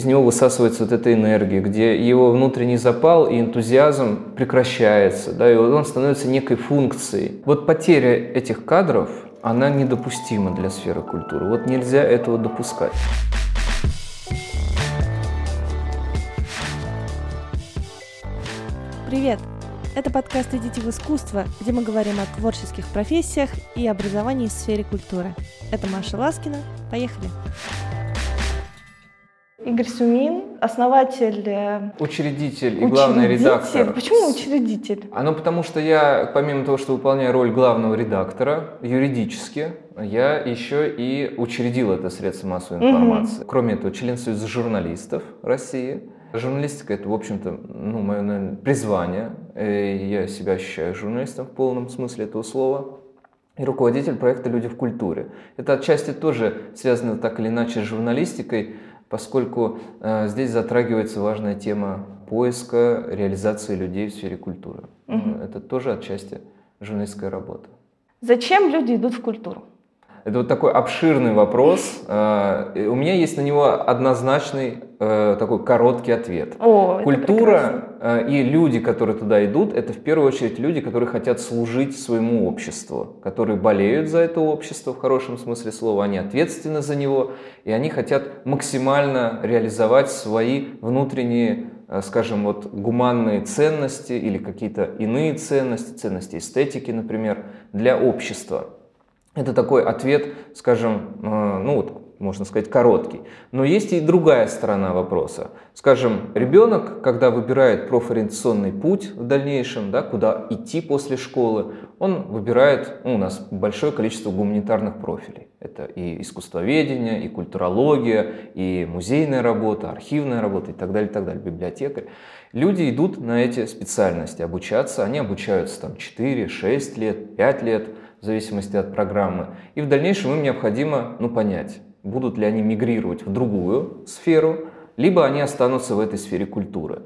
из него высасывается вот эта энергия, где его внутренний запал и энтузиазм прекращается, да, и он становится некой функцией. Вот потеря этих кадров, она недопустима для сферы культуры. Вот нельзя этого допускать. Привет! Это подкаст «Идите в искусство», где мы говорим о творческих профессиях и образовании в сфере культуры. Это Маша Ласкина. Поехали! Игорь Сумин, основатель... Э, учредитель и главный редактор. Почему учредитель? А ну потому что я, помимо того, что выполняю роль главного редактора, юридически, я еще и учредил это средство массовой информации. Угу. Кроме этого, член Союза журналистов России. Журналистика – это, в общем-то, ну, мое, наверное, призвание. Я себя ощущаю журналистом в полном смысле этого слова. И руководитель проекта «Люди в культуре». Это отчасти тоже связано так или иначе с журналистикой, поскольку э, здесь затрагивается важная тема поиска, реализации людей в сфере культуры. Угу. Это тоже отчасти журналистская работа. Зачем люди идут в культуру? Это вот такой обширный вопрос. Э, у меня есть на него однозначный э, такой короткий ответ. О, Культура э, и люди, которые туда идут, это в первую очередь люди, которые хотят служить своему обществу, которые болеют за это общество в хорошем смысле слова, они ответственны за него, и они хотят максимально реализовать свои внутренние скажем, вот гуманные ценности или какие-то иные ценности, ценности эстетики, например, для общества. Это такой ответ, скажем, э, ну вот, можно сказать, короткий. Но есть и другая сторона вопроса. Скажем, ребенок, когда выбирает профориентационный путь в дальнейшем, да, куда идти после школы, он выбирает, ну, у нас большое количество гуманитарных профилей. Это и искусствоведение, и культурология, и музейная работа, архивная работа и так далее, и так далее, библиотекарь. Люди идут на эти специальности обучаться, они обучаются там 4, 6 лет, 5 лет – в зависимости от программы. И в дальнейшем им необходимо ну, понять, будут ли они мигрировать в другую сферу, либо они останутся в этой сфере культуры.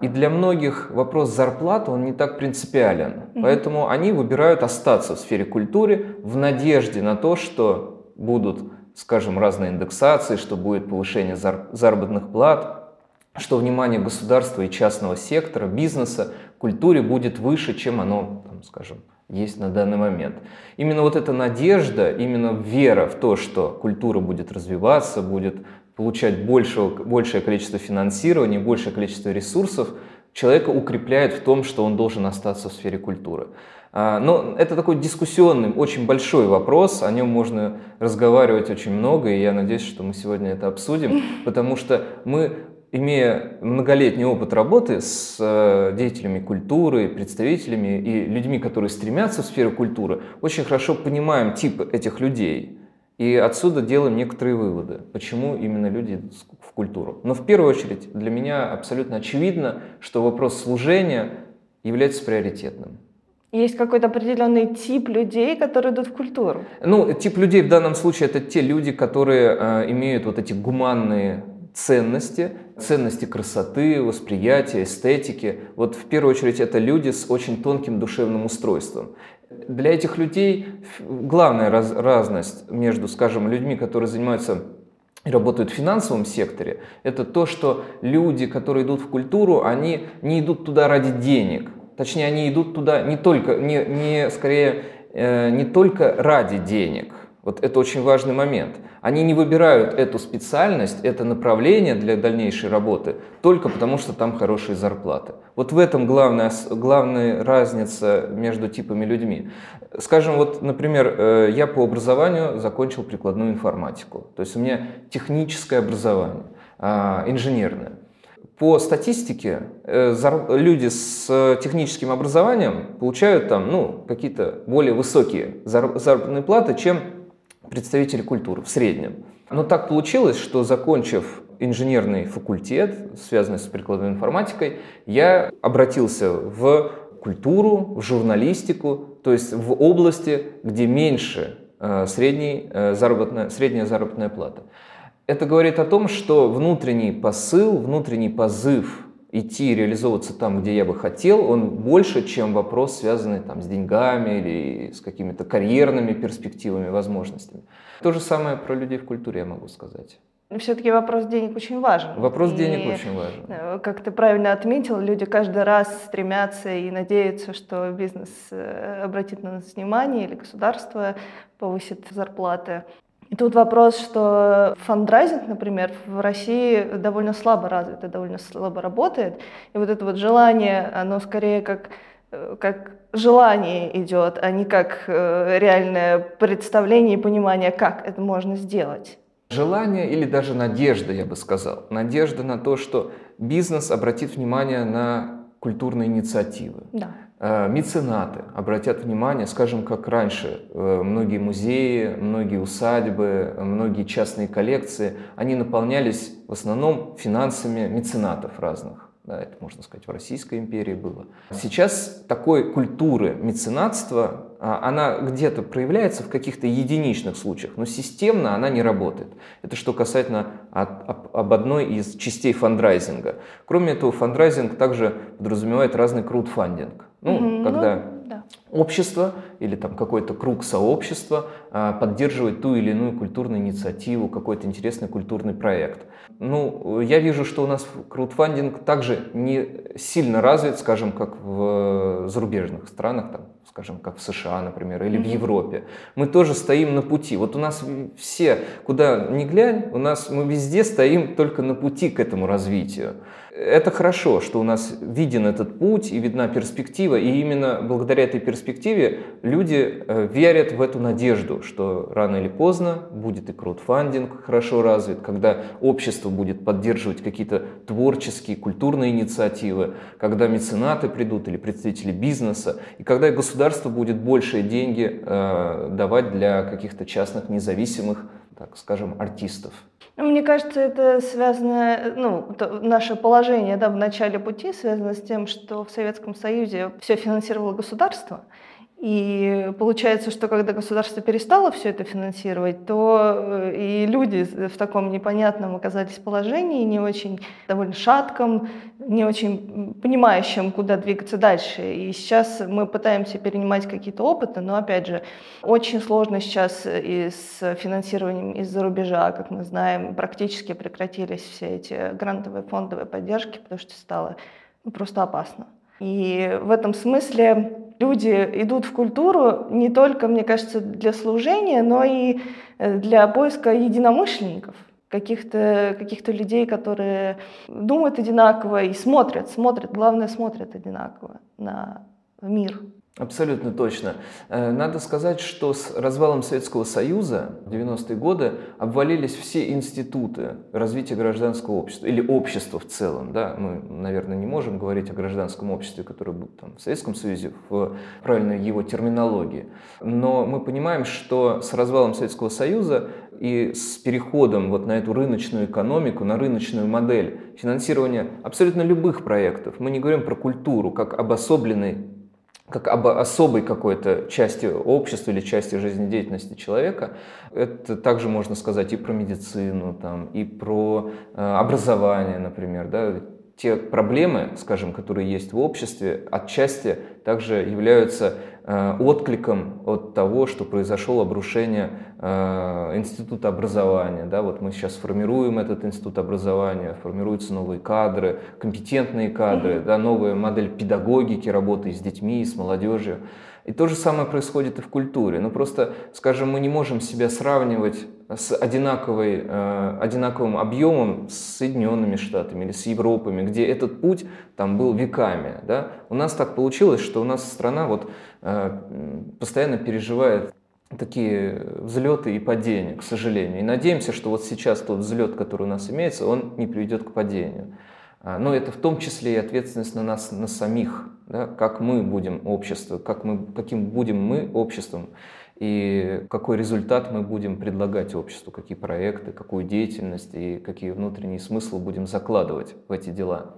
И для многих вопрос зарплаты, он не так принципиален. Поэтому они выбирают остаться в сфере культуры в надежде на то, что будут, скажем, разные индексации, что будет повышение заработных плат, что внимание государства и частного сектора, бизнеса культуре будет выше, чем оно, там, скажем, есть на данный момент. Именно вот эта надежда, именно вера в то, что культура будет развиваться, будет получать большего, большее количество финансирования, большее количество ресурсов, человека укрепляет в том, что он должен остаться в сфере культуры. А, но это такой дискуссионный, очень большой вопрос, о нем можно разговаривать очень много, и я надеюсь, что мы сегодня это обсудим, потому что мы имея многолетний опыт работы с э, деятелями культуры, представителями и людьми, которые стремятся в сферу культуры, очень хорошо понимаем тип этих людей. И отсюда делаем некоторые выводы, почему именно люди идут в культуру. Но в первую очередь для меня абсолютно очевидно, что вопрос служения является приоритетным. Есть какой-то определенный тип людей, которые идут в культуру? Ну, тип людей в данном случае это те люди, которые э, имеют вот эти гуманные ценности, ценности красоты, восприятия, эстетики. Вот в первую очередь это люди с очень тонким душевным устройством. Для этих людей главная раз, разность между, скажем, людьми, которые занимаются и работают в финансовом секторе, это то, что люди, которые идут в культуру, они не идут туда ради денег. Точнее, они идут туда не только, не, не скорее, э, не только ради денег. Вот это очень важный момент. Они не выбирают эту специальность, это направление для дальнейшей работы только потому, что там хорошие зарплаты. Вот в этом главная, главная разница между типами людьми. Скажем, вот, например, э, я по образованию закончил прикладную информатику. То есть у меня техническое образование, а, инженерное. По статистике э, люди с техническим образованием получают там, ну, какие-то более высокие заработные платы, чем представители культуры в среднем. Но так получилось, что закончив инженерный факультет, связанный с прикладной информатикой, я обратился в культуру, в журналистику, то есть в области, где меньше э, средней, э, заработная, средняя заработная плата. Это говорит о том, что внутренний посыл, внутренний позыв идти реализовываться там, где я бы хотел, он больше, чем вопрос, связанный там, с деньгами или с какими-то карьерными перспективами, возможностями. То же самое про людей в культуре я могу сказать. все-таки вопрос денег очень важен. Вопрос и, денег очень важен. Э, как ты правильно отметил, люди каждый раз стремятся и надеются, что бизнес э, обратит на нас внимание или государство повысит зарплаты. И тут вопрос, что фандрайзинг, например, в России довольно слабо развит и довольно слабо работает. И вот это вот желание, оно скорее как э, как желание идет, а не как реальное представление и понимание, как это можно сделать. Желание или даже надежда, я бы сказал. Надежда на то, что бизнес обратит внимание на культурные инициативы. Да. Э, меценаты обратят внимание, скажем, как раньше, э, многие музеи, многие усадьбы, многие частные коллекции, они наполнялись в основном финансами меценатов разных. Да, это, можно сказать, в Российской империи было. Сейчас такой культуры меценатства, а, она где-то проявляется в каких-то единичных случаях, но системно она не работает. Это что касательно от, об, об одной из частей фандрайзинга. Кроме этого, фандрайзинг также подразумевает разный краудфандинг. Ну, mm-hmm, когда ну. Общество или там какой-то круг сообщества а, поддерживает ту или иную культурную инициативу, какой-то интересный культурный проект. Ну, я вижу, что у нас краудфандинг также не сильно развит, скажем, как в зарубежных странах, там, скажем, как в США, например, или mm-hmm. в Европе. Мы тоже стоим на пути. Вот у нас все, куда ни глянь, у нас мы везде стоим только на пути к этому развитию. Это хорошо, что у нас виден этот путь и видна перспектива, и именно благодаря этой перспективе люди э, верят в эту надежду, что рано или поздно будет и краудфандинг хорошо развит, когда общество будет поддерживать какие-то творческие, культурные инициативы, когда меценаты придут или представители бизнеса, и когда государство будет большие деньги э, давать для каких-то частных независимых, так скажем, артистов. Ну, мне кажется, это связано, ну, наше положение да, в начале пути связано с тем, что в Советском Союзе все финансировало государство, и получается, что когда государство перестало все это финансировать, то э, и люди в таком непонятном оказались положении, не очень довольно шатком, не очень понимающим, куда двигаться дальше. И сейчас мы пытаемся перенимать какие-то опыты, но, опять же, очень сложно сейчас и с финансированием из-за рубежа, как мы знаем, практически прекратились все эти грантовые фондовые поддержки, потому что стало просто опасно. И в этом смысле люди идут в культуру не только, мне кажется, для служения, но и э, для поиска единомышленников, каких-то каких людей, которые думают одинаково и смотрят, смотрят, главное, смотрят одинаково на мир. Абсолютно точно. Э, надо сказать, что с развалом Советского Союза в 90-е годы обвалились все институты развития гражданского общества или общества в целом. Да? Мы, наверное, не можем говорить о гражданском обществе, которое было там, в Советском Союзе в правильной его терминологии. Но мы понимаем, что с развалом Советского Союза и с переходом вот на эту рыночную экономику, на рыночную модель финансирования абсолютно любых проектов, мы не говорим про культуру как обособленный как об особой какой-то части общества или части жизнедеятельности человека. Это также можно сказать и про медицину, там, и про э, образование, например. Да? Те проблемы, скажем, которые есть в обществе, отчасти также являются откликом от того, что произошло обрушение э, института образования. Да, вот мы сейчас формируем этот институт образования, формируются новые кадры, компетентные кадры, да, новая модель педагогики, работы с детьми, с молодежью. И то же самое происходит и в культуре. Ну просто, скажем, мы не можем себя сравнивать с одинаковой, э, одинаковым объемом с Соединенными Штатами или с Европами, где этот путь там был веками. Да? У нас так получилось, что у нас страна вот, э, постоянно переживает такие взлеты и падения, к сожалению. И надеемся, что вот сейчас тот взлет, который у нас имеется, он не приведет к падению. А, но это в том числе и ответственность на нас, на самих, да, как мы будем общество, как мы, каким будем мы обществом, и какой результат мы будем предлагать обществу, какие проекты, какую деятельность и какие внутренние смыслы будем закладывать в эти дела.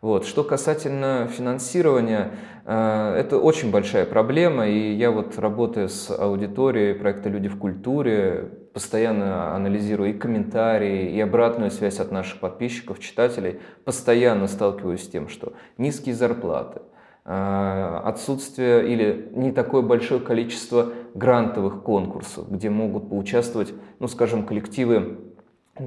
Вот. Что касательно финансирования, э, это очень большая проблема, и я вот работаю с аудиторией проекта «Люди в культуре», постоянно анализирую и комментарии, и обратную связь от наших подписчиков, читателей, постоянно сталкиваюсь с тем, что низкие зарплаты, э, отсутствие или не такое большое количество грантовых конкурсов, где могут поучаствовать, ну, скажем, коллективы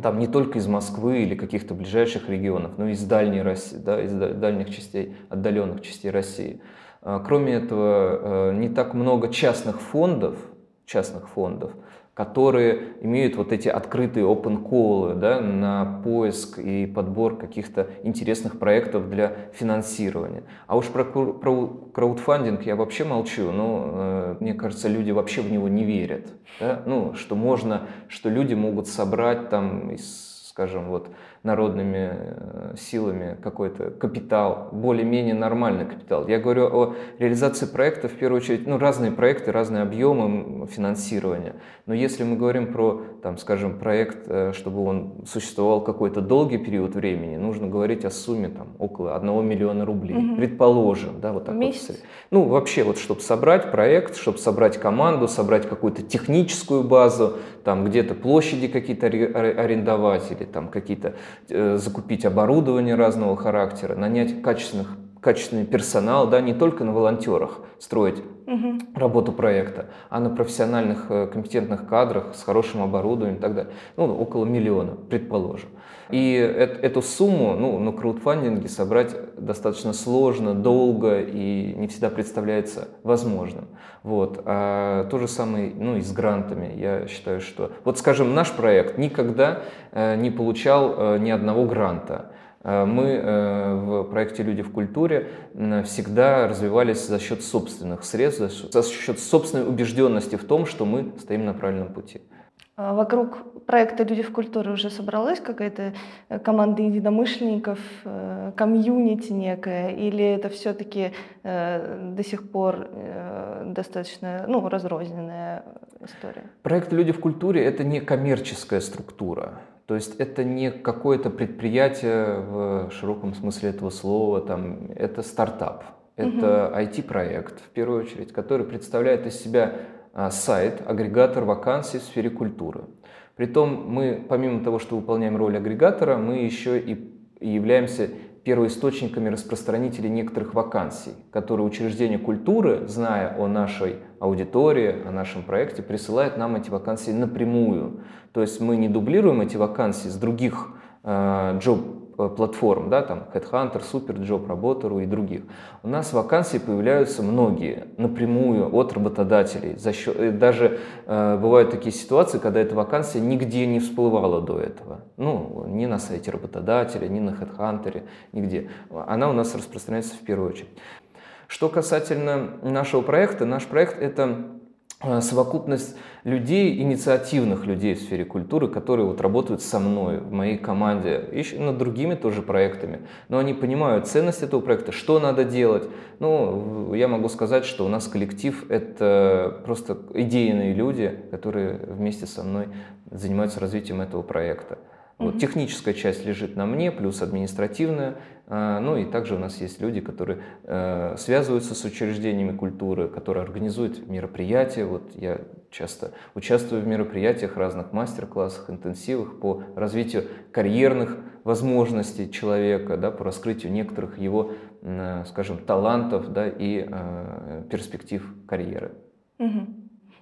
там не только из Москвы или каких-то ближайших регионов, но и из дальней России, да, из дальних частей, отдаленных частей России. А, кроме этого, э, не так много частных фондов, частных фондов, которые имеют вот эти открытые open call да, на поиск и подбор каких-то интересных проектов для финансирования. А уж про, про краудфандинг я вообще молчу, но э, мне кажется, люди вообще в него не верят. Да? Ну, что можно, что люди могут собрать там скажем, вот народными э, силами какой-то капитал, более-менее нормальный капитал. Я говорю о реализации проекта, в первую очередь, ну, разные проекты, разные объемы финансирования. Но если мы говорим про, там, скажем, проект, э, чтобы он существовал какой-то долгий период времени, нужно говорить о сумме там, около 1 миллиона рублей, угу. предположим. Да, вот так Месяц? Вот. Ну, вообще, вот, чтобы собрать проект, чтобы собрать команду, собрать какую-то техническую базу, там где-то площади какие-то арендовать или там какие-то Э, закупить оборудование разного характера, нанять качественных качественный персонал, да, не только на волонтерах строить угу. работу проекта, а на профессиональных э, компетентных кадрах с хорошим оборудованием и так далее. Ну, около миллиона, предположим. И эту сумму ну, на краудфандинге собрать достаточно сложно, долго и не всегда представляется возможным. Вот. А то же самое ну, и с грантами. Я считаю, что... Вот, скажем, наш проект никогда э, не получал э, ни одного гранта. Э, мы в проекте «Люди в культуре» всегда развивались за счет собственных средств, за счет собственной убежденности в том, что мы стоим на правильном пути. А вокруг проекта «Люди в культуре» уже собралась какая-то э, команда единомышленников, э, комьюнити некое, или это все-таки э, до сих пор достаточно ну, разрозненная история? Проект «Люди в культуре» — это не коммерческая структура. То есть это не какое-то предприятие в широком смысле этого слова, там, это стартап, это угу. IT-проект в первую очередь, который представляет из себя сайт, агрегатор вакансий в сфере культуры. Притом мы, помимо того, что выполняем роль агрегатора, мы еще и являемся первоисточниками распространителей некоторых вакансий, которые учреждения культуры, зная о нашей аудитории, о нашем проекте, присылают нам эти вакансии напрямую. То есть мы не дублируем эти вакансии с других job Э, платформ, да, там Headhunter, Superjob, Работору и других, у нас вакансии появляются многие напрямую от работодателей. За счет, э, даже э, бывают такие ситуации, когда эта вакансия нигде не всплывала до этого. Ну, ни на сайте работодателя, ни на Headhunter, нигде. Она у нас распространяется в первую очередь. Что касательно нашего проекта, наш проект это Э, совокупность людей, инициативных людей в сфере культуры, которые вот работают со мной, в моей команде, и над другими тоже проектами. Но они понимают ценность этого проекта, что надо делать. Ну, я могу сказать, что у нас коллектив — это просто идейные люди, которые вместе со мной занимаются развитием этого проекта. Вот, техническая часть лежит на мне, плюс административная. А, ну и также у нас есть люди, которые э, связываются с учреждениями культуры, которые организуют мероприятия. Вот я часто участвую в мероприятиях, разных мастер-классах, интенсивах по развитию карьерных возможностей человека, да, по раскрытию некоторых его, скажем, талантов да, и э, перспектив карьеры. Угу.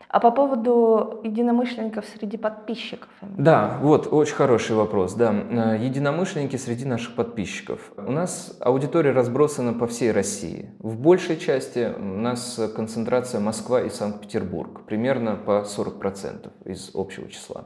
А по поводу единомышленников среди подписчиков? Да, вот очень хороший вопрос. Да, э, единомышленники среди наших подписчиков. У нас аудитория разбросана по всей России. В большей части у нас концентрация Москва и Санкт-Петербург, примерно по 40% из общего числа.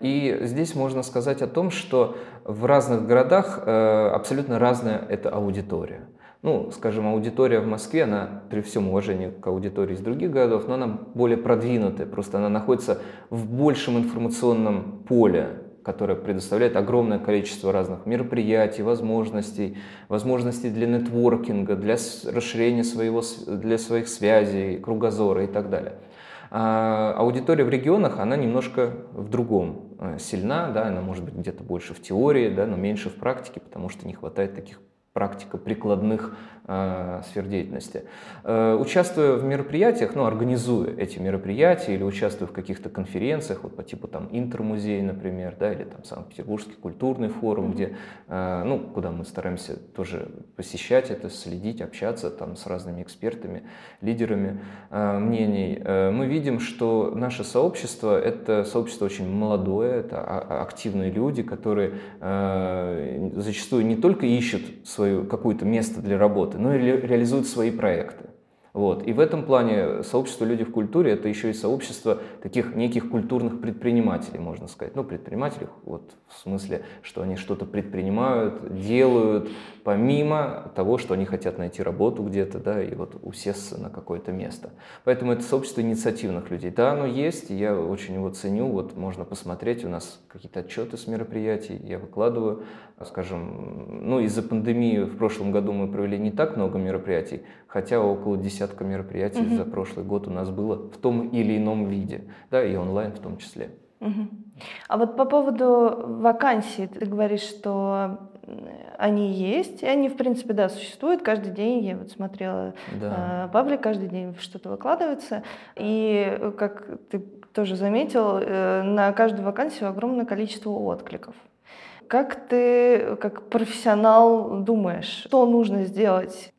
И здесь можно сказать о том, что в разных городах э, абсолютно разная эта аудитория ну, скажем, аудитория в Москве, она при всем уважении к аудитории из других городов, но она более продвинутая, просто она находится в большем информационном поле, которое предоставляет огромное количество разных мероприятий, возможностей, возможностей для нетворкинга, для расширения своего, для своих связей, кругозора и так далее. А аудитория в регионах, она немножко в другом э, сильна, да, она может быть где-то больше в теории, да, но меньше в практике, потому что не хватает таких практика прикладных э, сфер деятельности. Э, участвуя в мероприятиях, ну, организуя эти мероприятия или участвуя в каких-то конференциях, вот по типу там Интермузей, например, да, или там Санкт-Петербургский культурный форум, где, э, ну, куда мы стараемся тоже посещать это, следить, общаться там с разными экспертами, лидерами э, мнений, э, мы видим, что наше сообщество — это сообщество очень молодое, это активные люди, которые э, зачастую не только ищут свое какое-то место для работы, но и реализуют свои проекты. Вот. И в этом плане сообщество «Люди в культуре» — это еще и сообщество таких неких культурных предпринимателей, можно сказать. Ну, предпринимателей вот, в смысле, что они что-то предпринимают, делают, помимо того, что они хотят найти работу где-то, да, и вот усесться на какое-то место. Поэтому это сообщество инициативных людей. Да, оно есть, и я очень его ценю. Вот можно посмотреть, у нас какие-то отчеты с мероприятий, я выкладываю, скажем, ну, из-за пандемии в прошлом году мы провели не так много мероприятий, хотя около десятка мероприятий угу. за прошлый год у нас было в том или ином виде, да, и онлайн в том числе. Угу. А вот по поводу вакансий, ты говоришь, что они есть, и они, в принципе, да, существуют каждый день. Я вот смотрела да. э, паблик, каждый день что-то выкладывается. И, как ты тоже заметил, э, на каждую вакансию огромное количество откликов. Как ты, как профессионал, думаешь, что нужно сделать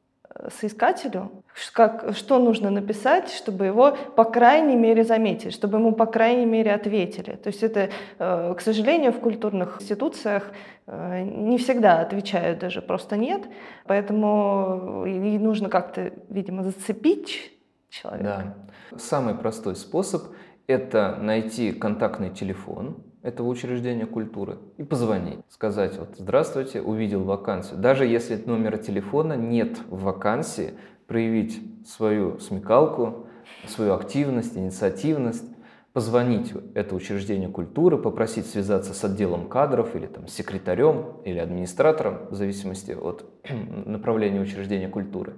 соискателю, как, что нужно написать, чтобы его, по крайней мере, заметили, чтобы ему, по крайней мере, ответили. То есть это, э, к сожалению, в культурных институциях э, не всегда отвечают даже просто «нет», поэтому и нужно как-то, видимо, зацепить человека. Да. Самый простой способ – это найти контактный телефон, этого учреждения культуры и позвонить, сказать вот «Здравствуйте, увидел вакансию». Даже если номера телефона нет в вакансии, проявить свою смекалку, свою активность, инициативность, позвонить это учреждение культуры, попросить связаться с отделом кадров или там, секретарем или администратором, в зависимости от направления учреждения культуры,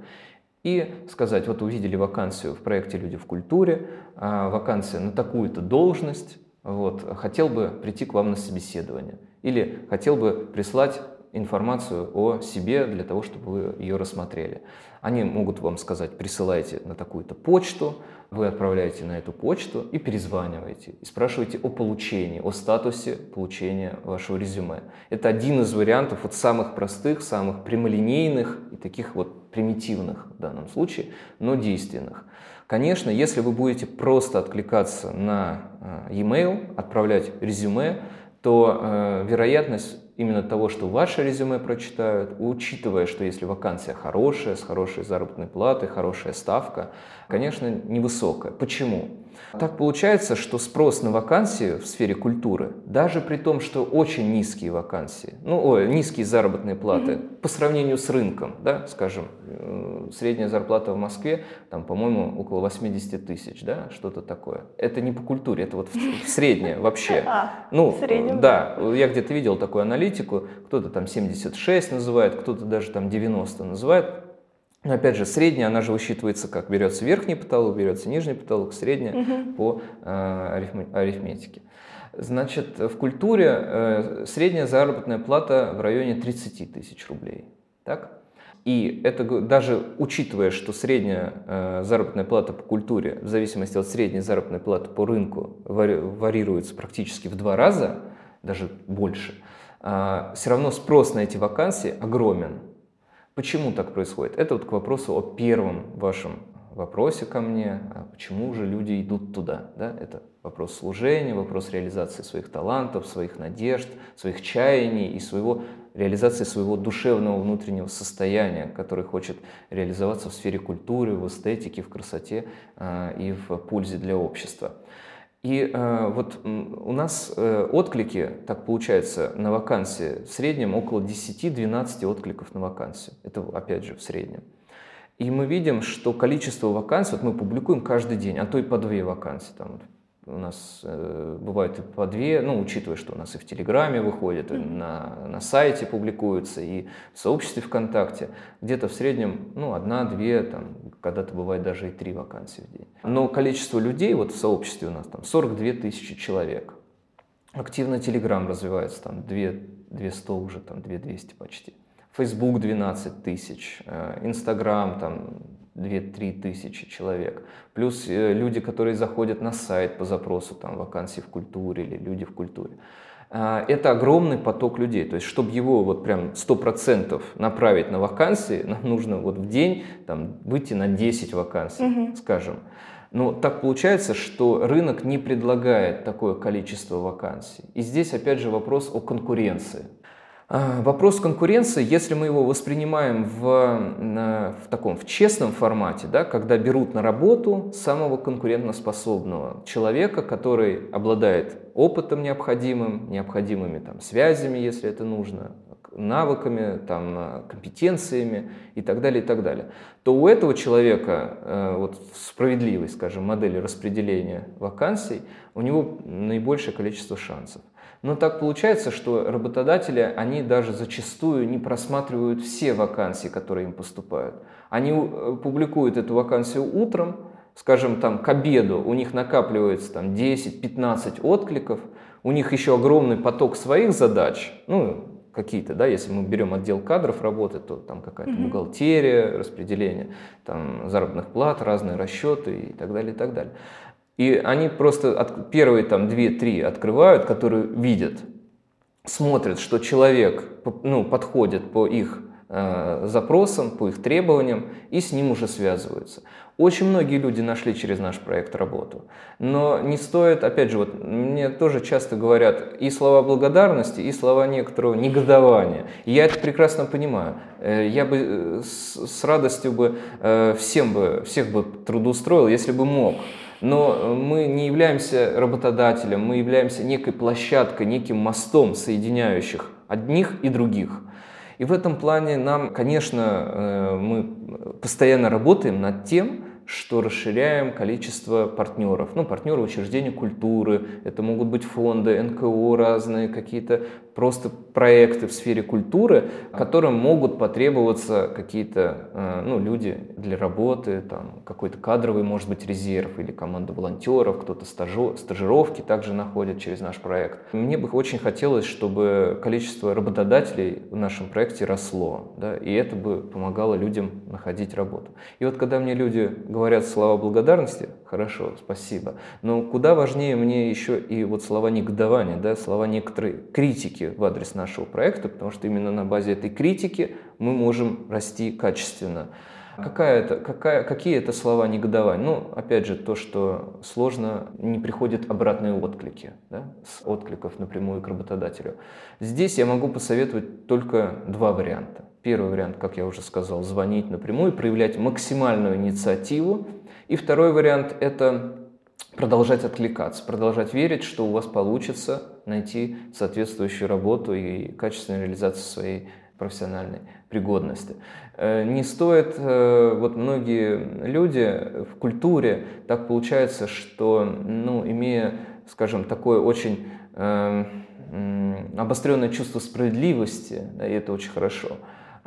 и сказать, вот увидели вакансию в проекте «Люди в культуре», а вакансия на такую-то должность, вот, хотел бы прийти к вам на собеседование или хотел бы прислать информацию о себе для того, чтобы вы ее рассмотрели. Они могут вам сказать, присылайте на такую-то почту, вы отправляете на эту почту и перезваниваете, и спрашиваете о получении, о статусе получения вашего резюме. Это один из вариантов вот самых простых, самых прямолинейных и таких вот примитивных в данном случае, но действенных. Конечно, если вы будете просто откликаться на э, e-mail, отправлять резюме, то э, вероятность именно того, что ваше резюме прочитают, учитывая, что если вакансия хорошая, с хорошей заработной платой, хорошая ставка, конечно, невысокая. Почему? Так получается, что спрос на вакансии в сфере культуры, даже при том, что очень низкие вакансии, ну, ой, низкие заработные платы mm-hmm. по сравнению с рынком, да, скажем, э, средняя зарплата в Москве, там, по-моему, около 80 тысяч, да, что-то такое. Это не по культуре, это вот средняя вообще. А, ну, да, я где-то видел такую аналитику, кто-то там 76 называет, кто-то даже там 90 называет. Но опять же, средняя, она же высчитывается как? Берется верхний потолок, берется нижний потолок, средняя угу. по э, арифметике. Значит, в культуре э, средняя заработная плата в районе 30 тысяч рублей. Так? И это даже учитывая, что средняя э, заработная плата по культуре в зависимости от средней заработной платы по рынку вари, варьируется практически в два раза, даже больше, э, все равно спрос на эти вакансии огромен. Почему так происходит? Это вот к вопросу о первом вашем вопросе ко мне, а почему же люди идут туда. Да? Это вопрос служения, вопрос реализации своих талантов, своих надежд, своих чаяний и своего, реализации своего душевного внутреннего состояния, который хочет реализоваться в сфере культуры, в эстетике, в красоте э, и в пользе для общества. И э, вот у нас э, отклики, так получается, на вакансии в среднем около 10-12 откликов на вакансию. Это опять же в среднем. И мы видим, что количество вакансий, вот мы публикуем каждый день, а то и по две вакансии. Там, у нас э, бывает и по две, ну, учитывая, что у нас и в Телеграме выходит, и на, на сайте публикуются, и в сообществе ВКонтакте. Где-то в среднем, ну, одна-две, там, когда-то бывает даже и три вакансии в день. Но количество людей вот в сообществе у нас там 42 тысячи человек. Активно Телеграм развивается, там 2, 200 уже, там 2200 почти. Facebook 12 тысяч, Instagram там 2-3 тысячи человек. Плюс люди, которые заходят на сайт по запросу там, вакансий в культуре или люди в культуре. Это огромный поток людей. То есть, чтобы его вот прям 100% направить на вакансии, нам нужно вот в день там, выйти на 10 вакансий, угу. скажем. Но так получается, что рынок не предлагает такое количество вакансий. И здесь опять же вопрос о конкуренции. А, вопрос конкуренции, если мы его воспринимаем в, в таком в честном формате, да, когда берут на работу самого конкурентоспособного человека, который обладает опытом необходимым, необходимыми там, связями, если это нужно, навыками, там, компетенциями и так далее, и так далее, то у этого человека э, вот, в справедливой, скажем, модели распределения вакансий, у него наибольшее количество шансов. Но так получается, что работодатели, они даже зачастую не просматривают все вакансии, которые им поступают. Они э, публикуют эту вакансию утром, скажем, там к обеду у них накапливается там 10-15 откликов, у них еще огромный поток своих задач, ну, какие-то, да, если мы берем отдел кадров работы, то там какая-то mm-hmm. бухгалтерия, распределение там, заработных плат, разные расчеты и так далее, и так далее. И они просто от, первые там 2-3 открывают, которые видят, смотрят, что человек ну, подходит по их э, запросам, по их требованиям, и с ним уже связываются. Очень многие люди нашли через наш проект работу. Но не стоит, опять же, вот мне тоже часто говорят и слова благодарности, и слова некоторого негодования. Я это прекрасно понимаю. Э, я бы э, с, радостью бы всем бы, всех бы трудоустроил, если бы мог но мы не являемся работодателем, мы являемся некой площадкой, неким мостом, соединяющих одних и других. И в этом плане нам, конечно, э, мы постоянно работаем над тем, что расширяем количество партнеров. Ну, партнеры учреждений культуры, это могут быть фонды, НКО разные, какие-то просто проекты в сфере культуры, которым могут потребоваться какие-то э, ну, люди для работы, там, какой-то кадровый, может быть, резерв или команда волонтеров, кто-то стажу, стажировки также находит через наш проект. Мне бы очень хотелось, чтобы количество работодателей в нашем проекте росло, да, и это бы помогало людям находить работу. И вот когда мне люди говорят слова благодарности, хорошо, спасибо, но куда важнее мне еще и вот слова негодования, да, слова некоторой критики в адрес нашего проекта, потому что именно на базе этой критики мы можем расти качественно. Какая это, какая, какие это слова негодования? Ну, опять же, то, что сложно, не приходят обратные отклики, да, с откликов напрямую к работодателю. Здесь я могу посоветовать только два варианта. Первый вариант, как я уже сказал, звонить напрямую, проявлять максимальную инициативу. И второй вариант – это продолжать откликаться, продолжать верить, что у вас получится найти соответствующую работу и качественную реализацию своей профессиональной пригодности. Э, не стоит, э, вот многие люди в культуре, так получается, что, ну, имея, скажем, такое очень э, обостренное чувство справедливости, да, и это очень хорошо,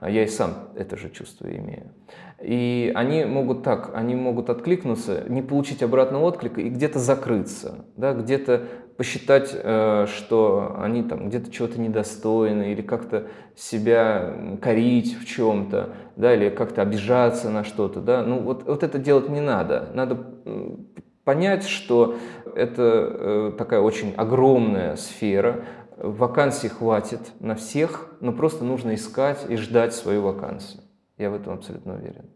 я и сам это же чувство имею. И они могут так, они могут откликнуться, не получить обратного отклика и где-то закрыться, да, где-то посчитать, э, что они там где-то чего-то недостойны или как-то себя корить в чем-то, да, или как-то обижаться на что-то, да. Ну вот, вот это делать не надо. Надо понять, что это э, такая очень огромная сфера, вакансий хватит на всех, но просто нужно искать и ждать свою вакансию. Я в этом абсолютно уверен.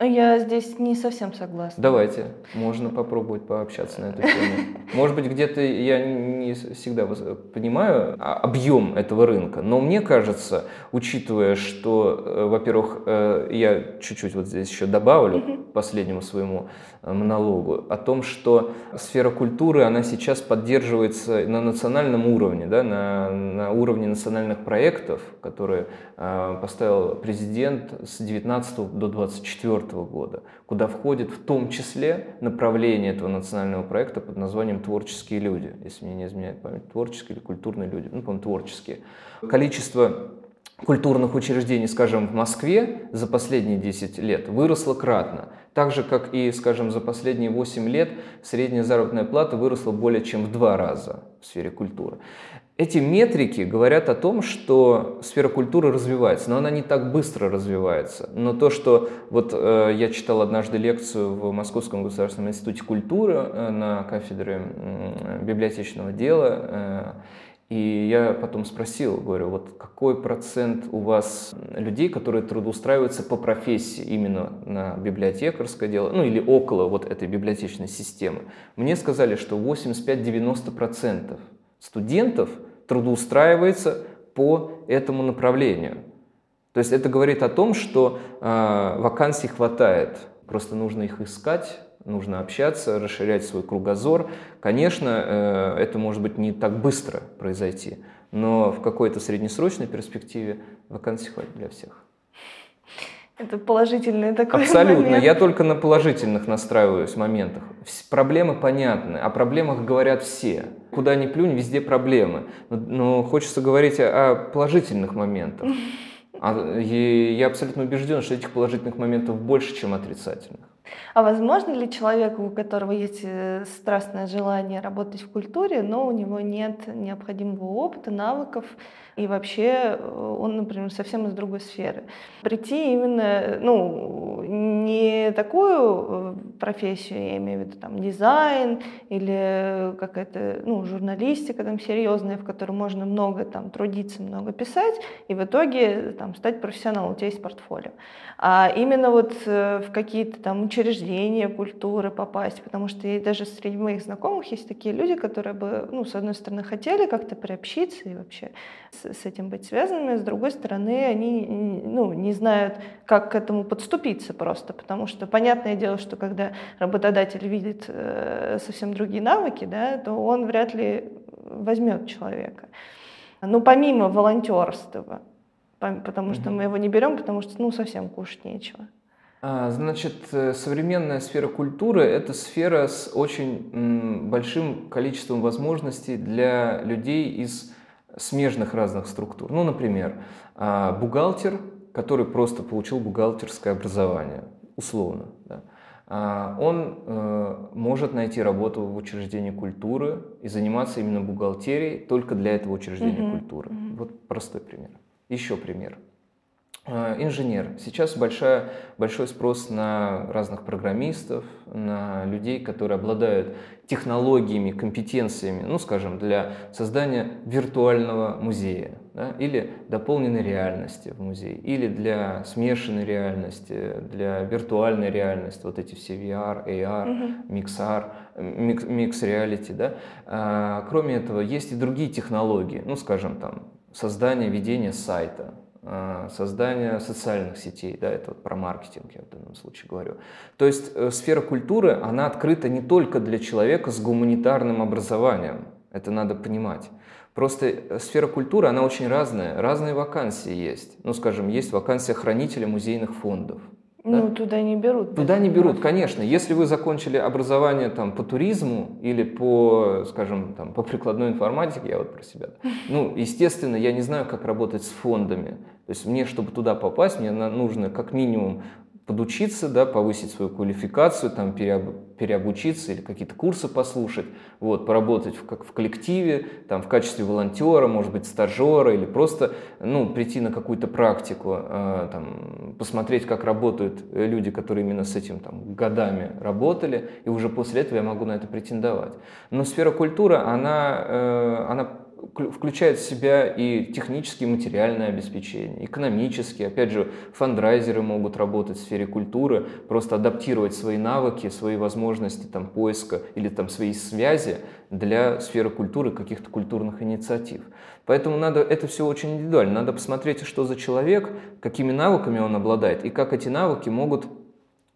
Я здесь не совсем согласна. Давайте, можно попробовать пообщаться на эту тему. Может быть, где-то я не всегда понимаю объем этого рынка, но мне кажется, учитывая, что, э, во-первых, э, я чуть-чуть вот здесь еще добавлю последнему своему монологу, о том, что сфера культуры, она сейчас поддерживается на национальном уровне, да, на, на уровне национальных проектов, которые поставил президент с 19 до 24 года, куда входит в том числе направление этого национального проекта под названием «Творческие люди», если мне не изменяет память, творческие или культурные люди, ну, по-моему, творческие. Количество культурных учреждений, скажем, в Москве за последние 10 лет выросло кратно. Так же, как и, скажем, за последние 8 лет средняя заработная плата выросла более чем в два раза в сфере культуры. Эти метрики говорят о том, что сфера культуры развивается, но она не так быстро развивается. Но то, что вот э, я читал однажды лекцию в Московском государственном институте культуры э, на кафедре э, библиотечного дела, э, и я потом спросил, говорю, вот какой процент у вас людей, которые трудоустраиваются по профессии именно на библиотекарское дело, ну или около вот этой библиотечной системы. Мне сказали, что 85-90% студентов трудоустраивается по этому направлению. То есть это говорит о том, что э, вакансий хватает, просто нужно их искать, нужно общаться, расширять свой кругозор. Конечно, э, это может быть не так быстро произойти, но в какой-то среднесрочной перспективе вакансий хватит для всех. Это положительный такой Абсолютно. момент. Я только на положительных настраиваюсь моментах. Проблемы понятны, о проблемах говорят все. Куда ни плюнь, везде проблемы. Но, хочется говорить о, о положительных моментах. А, и я абсолютно убежден, что этих положительных моментов больше, чем отрицательных. А возможно ли человеку, у которого есть э, страстное желание работать в культуре, но у него нет необходимого опыта, навыков, и вообще э, он, например, совсем из другой сферы. Прийти именно, ну, не такую э, профессию, я имею в виду там дизайн или какая-то, ну, журналистика там серьезная, в которой можно много там трудиться, много писать, и в итоге там стать профессионалом, у тебя есть портфолио. А именно вот э, в какие-то там учреждения культуры попасть, потому что и даже среди моих знакомых есть такие люди, которые бы, ну, с одной стороны, хотели как-то приобщиться и вообще с этим быть связанными, с другой стороны, они ну, не знают, как к этому подступиться просто, потому что понятное дело, что когда работодатель видит э, совсем другие навыки, да, то он вряд ли возьмет человека. Ну, помимо волонтерства, потому что мы его не берем, потому что ну, совсем кушать нечего. А, значит, э, современная сфера культуры – это сфера с очень большим количеством возможностей для людей из смежных разных структур. Ну, например, а, бухгалтер, который просто получил бухгалтерское образование, условно, да, а, он э, может найти работу в учреждении культуры и заниматься именно бухгалтерией только для этого учреждения mm-hmm. культуры. Вот простой пример. Еще пример. А, инженер. Сейчас большая, большой спрос на разных программистов, на людей, которые обладают технологиями, компетенциями, ну, скажем, для создания виртуального музея да, или дополненной реальности в музее, или для смешанной реальности, для виртуальной реальности, вот эти все VR, AR, MixR, Mix, Mix Reality. Да. А, кроме этого, есть и другие технологии, ну, скажем, там, создание, ведение сайта, а, создание социальных сетей, да, это вот про маркетинг я в данном случае говорю. То есть э, сфера культуры, она открыта не только для человека с гуманитарным образованием, это надо понимать. Просто э, сфера культуры, она очень разная, разные вакансии есть. Ну, скажем, есть вакансия хранителя музейных фондов, ну, да? туда не берут. Туда не берут, конечно. Если вы закончили образование там, по туризму или по, скажем, там, по прикладной информатике, я вот про себя, ну, естественно, я не знаю, как работать с фондами. То есть мне, чтобы туда попасть, мне нужно как минимум подучиться, да, повысить свою квалификацию, там, переоб, переобучиться или какие-то курсы послушать, вот, поработать в, как в коллективе, там, в качестве волонтера, может быть, стажера или просто ну, прийти на какую-то практику, э, там, посмотреть, как работают люди, которые именно с этим там, годами работали, и уже после этого я могу на это претендовать. Но сфера культуры, она, э, она включает в себя и технические материальное обеспечение, экономические. Опять же, фандрайзеры могут работать в сфере культуры, просто адаптировать свои навыки, свои возможности там, поиска или там, свои связи для сферы культуры, каких-то культурных инициатив. Поэтому надо, это все очень индивидуально. Надо посмотреть, что за человек, какими навыками он обладает и как эти навыки могут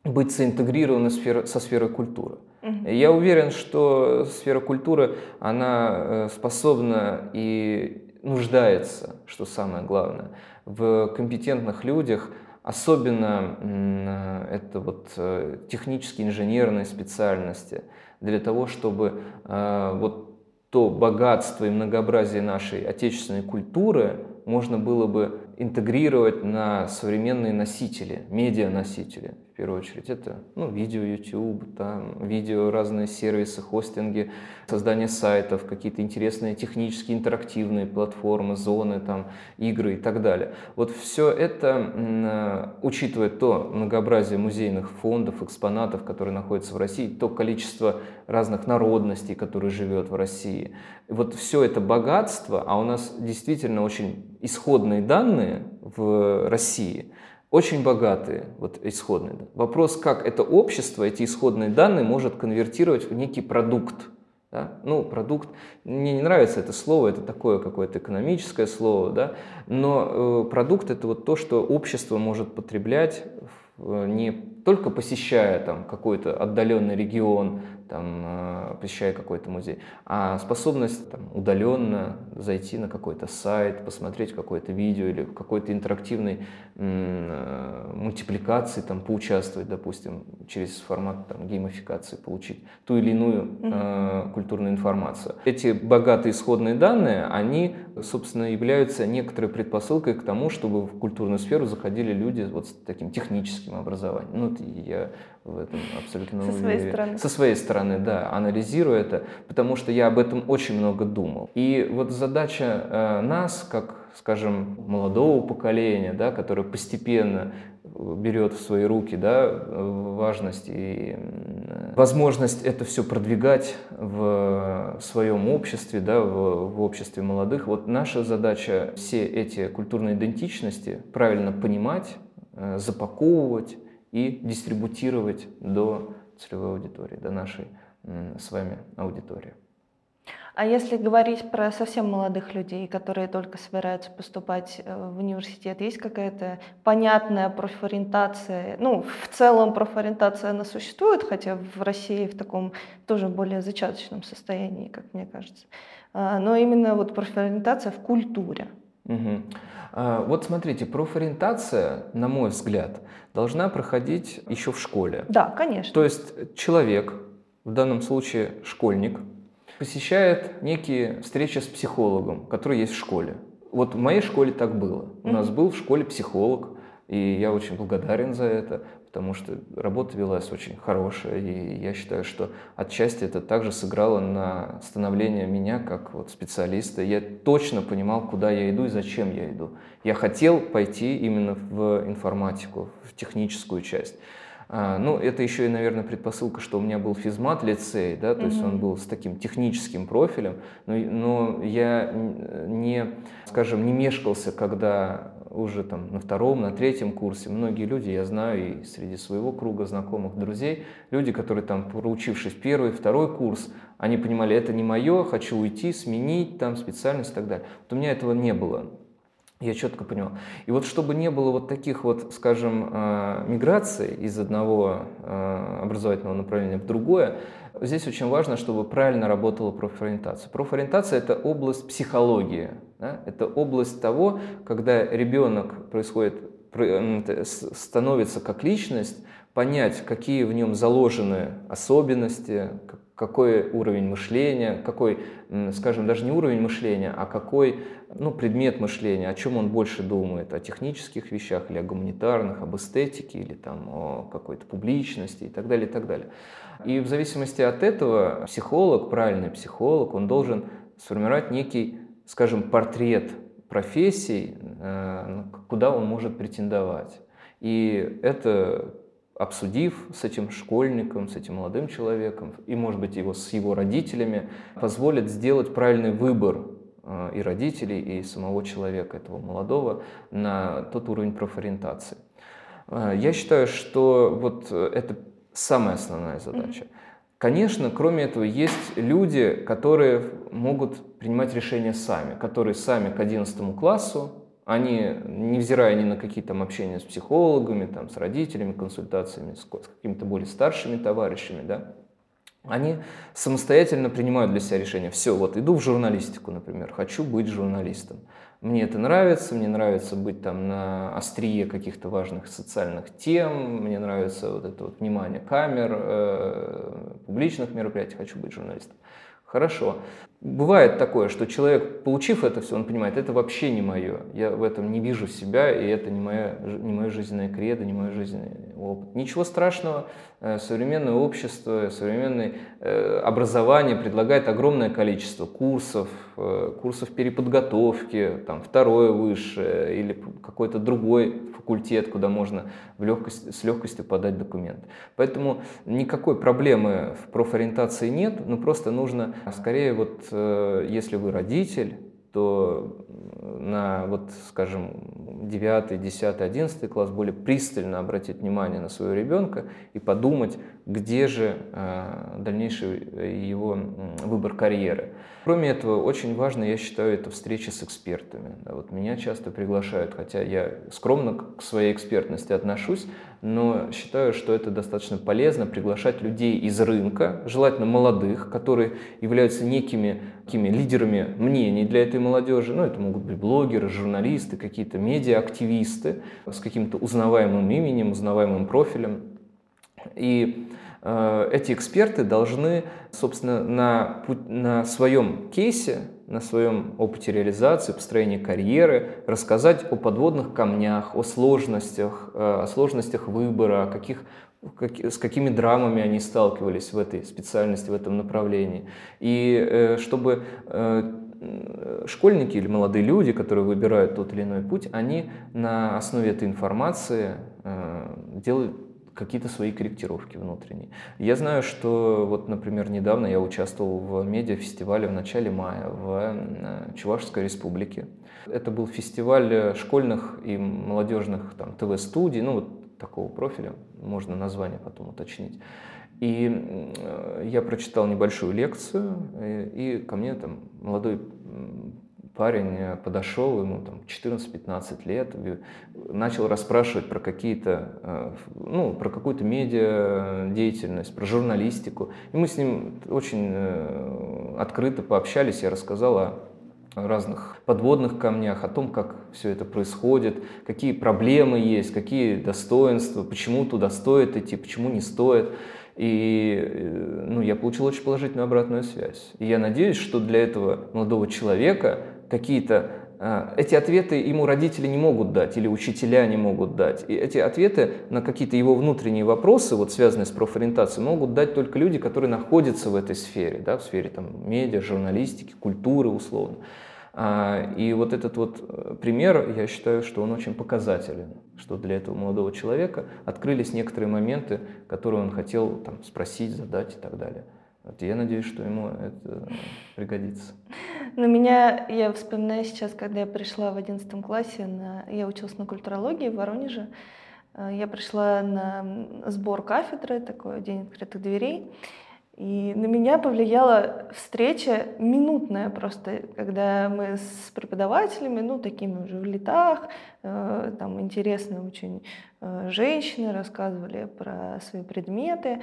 быть соинтегрированы со сферой культуры. Угу. Я уверен, что сфера культуры, она э, способна и нуждается, что самое главное, в компетентных людях, особенно э, это вот э, технические инженерные специальности, для того, чтобы вот то богатство и многообразие нашей отечественной культуры можно было бы интегрировать на современные носители, медиа-носители. В первую очередь это ну, видео YouTube, там, видео, разные сервисы, хостинги, создание сайтов, какие-то интересные технические интерактивные платформы, зоны, там, игры и так далее. Вот все это, учитывая то многообразие музейных фондов, экспонатов, которые находятся в России, то количество разных народностей, которые живет в России, вот все это богатство, а у нас действительно очень исходные данные в России, очень богатые вот исходные. Вопрос, как это общество эти исходные данные может конвертировать в некий продукт. Да? Ну, продукт, мне не нравится это слово, это такое какое-то экономическое слово, да? но э, продукт это вот то, что общество может потреблять не только посещая там какой-то отдаленный регион, там, э, посещая какой-то музей, а способность там, удаленно зайти на какой-то сайт, посмотреть какое-то видео или в какой-то интерактивной э, мультипликации, там, поучаствовать, допустим, через формат там, геймификации, получить ту или иную э, культурную информацию. Эти богатые исходные данные, они, собственно, являются некоторой предпосылкой к тому, чтобы в культурную сферу заходили люди вот с таким техническим образованием. Ну, я в этом абсолютно Со своей стороны. Со своей стороны, да, анализирую это, потому что я об этом очень много думал. И вот задача э, нас, как, скажем, молодого поколения, да, которое постепенно берет в свои руки да, важность и возможность это все продвигать в своем обществе, да, в, в обществе молодых. Вот наша задача все эти культурные идентичности правильно понимать, э, запаковывать, и дистрибутировать до целевой аудитории, до нашей с вами аудитории. А если говорить про совсем молодых людей, которые только собираются поступать э, в университет, есть какая-то понятная профориентация? Ну, в целом профориентация она существует, хотя в России в таком тоже более зачаточном состоянии, как мне кажется. А, но именно вот профориентация в культуре. Угу. Вот смотрите, профориентация, на мой взгляд, должна проходить еще в школе. Да, конечно. То есть человек, в данном случае школьник, посещает некие встречи с психологом, который есть в школе. Вот в моей школе так было. У нас был в школе психолог, и я очень благодарен за это потому что работа велась очень хорошая, и я считаю, что отчасти это также сыграло на становление меня как вот специалиста. Я точно понимал, куда я иду и зачем я иду. Я хотел пойти именно в информатику, в техническую часть. А, ну, это еще и, наверное, предпосылка, что у меня был физмат лицей, да, то mm-hmm. есть он был с таким техническим профилем, но, но я не, скажем, не мешкался, когда уже там на втором, на третьем курсе многие люди, я знаю и среди своего круга знакомых, друзей, люди, которые там, проучившись первый, второй курс, они понимали, это не мое, хочу уйти, сменить там специальность и так далее. Вот у меня этого не было. Я четко понимал. И вот чтобы не было вот таких вот, скажем, э, миграций из одного э, образовательного направления в другое, здесь очень важно, чтобы правильно работала профориентация. Профориентация – это область психологии. Да? Это область того, когда ребенок происходит, становится как личность, понять, какие в нем заложены особенности, какой уровень мышления, какой, скажем, даже не уровень мышления, а какой ну, предмет мышления, о чем он больше думает, о технических вещах или о гуманитарных, об эстетике или там, о какой-то публичности и так далее, и так далее. И в зависимости от этого психолог, правильный психолог, он должен сформировать некий, скажем, портрет профессий, э, куда он может претендовать. И это обсудив с этим школьником, с этим молодым человеком, и, может быть, его, с его родителями, позволит сделать правильный выбор э, и родителей, и самого человека, этого молодого, на тот уровень профориентации. Э, я считаю, что вот это самая основная задача. Конечно, кроме этого, есть люди, которые могут принимать решения сами, которые сами к 11 классу они, невзирая ни на какие там общения с психологами, там, с родителями, консультациями, с, с какими-то более старшими товарищами, да, они самостоятельно принимают для себя решение. Все, вот иду в журналистику, например, хочу быть журналистом. Мне это нравится, мне нравится быть там на острие каких-то важных социальных тем, мне нравится вот это вот внимание камер, э, публичных мероприятий, хочу быть журналистом. Хорошо. Бывает такое, что человек, получив это все, он понимает, это вообще не мое. Я в этом не вижу себя, и это не, моя, не мое жизненное кредо, не мой жизненный опыт. Ничего страшного, э, современное общество, современное э, образование предлагает огромное количество курсов, э, курсов переподготовки, там, второе высшее или какой-то другой факультет, куда можно в легкость, с легкостью подать документ. Поэтому никакой проблемы в профориентации нет, но просто нужно скорее вот Э, если вы родитель, то на, вот, скажем, 9, 10, 11 класс более пристально обратить внимание на своего ребенка и подумать, где же э, дальнейший его выбор карьеры. Кроме этого, очень важно, я считаю, это встреча с экспертами. Вот меня часто приглашают, хотя я скромно к своей экспертности отношусь, но считаю, что это достаточно полезно приглашать людей из рынка, желательно молодых, которые являются некими такими лидерами мнений для этой молодежи. Ну, это могут быть блогеры, журналисты, какие-то медиа-активисты с каким-то узнаваемым именем, узнаваемым профилем. И э, эти эксперты должны, собственно, на, на своем кейсе на своем опыте реализации, построения карьеры, рассказать о подводных камнях, о сложностях, э, о сложностях выбора, о каких, как, с какими драмами они сталкивались в этой специальности, в этом направлении. И э, чтобы э, школьники или молодые люди, которые выбирают тот или иной путь, они на основе этой информации делают какие-то свои корректировки внутренние. Я знаю, что вот, например, недавно я участвовал в медиафестивале в начале мая в э, Чувашской республике. Это был фестиваль школьных и молодежных там, ТВ-студий, ну вот такого профиля, можно название потом уточнить. И я прочитал небольшую лекцию, и ко мне там молодой парень э, подошел, ему там 14-15 лет, начал расспрашивать про какие-то, э, ну, про какую-то медиа деятельность, про журналистику. И мы с ним очень э, открыто пообщались, я рассказал о разных подводных камнях, о том, как все это происходит, какие проблемы есть, какие достоинства, почему туда стоит идти, почему не стоит. И ну, я получил очень положительную обратную связь. И я надеюсь, что для этого молодого человека какие-то а, эти ответы ему родители не могут дать или учителя не могут дать. И эти ответы на какие-то его внутренние вопросы, вот связанные с профориентацией, могут дать только люди, которые находятся в этой сфере, да, в сфере там, медиа, журналистики, культуры условно. А, и вот этот вот э, пример, я считаю, что он очень показателен, что для этого молодого человека открылись некоторые моменты, которые он хотел там, спросить, задать и так далее. Вот я надеюсь, что ему это пригодится. На меня, я вспоминаю сейчас, когда я пришла в одиннадцатом классе, на, я училась на культурологии в Воронеже, э, я пришла на сбор кафедры, такой день открытых дверей, и на меня повлияла встреча минутная просто, когда мы с преподавателями, ну, такими уже в летах, э, там интересные очень э, женщины рассказывали про свои предметы.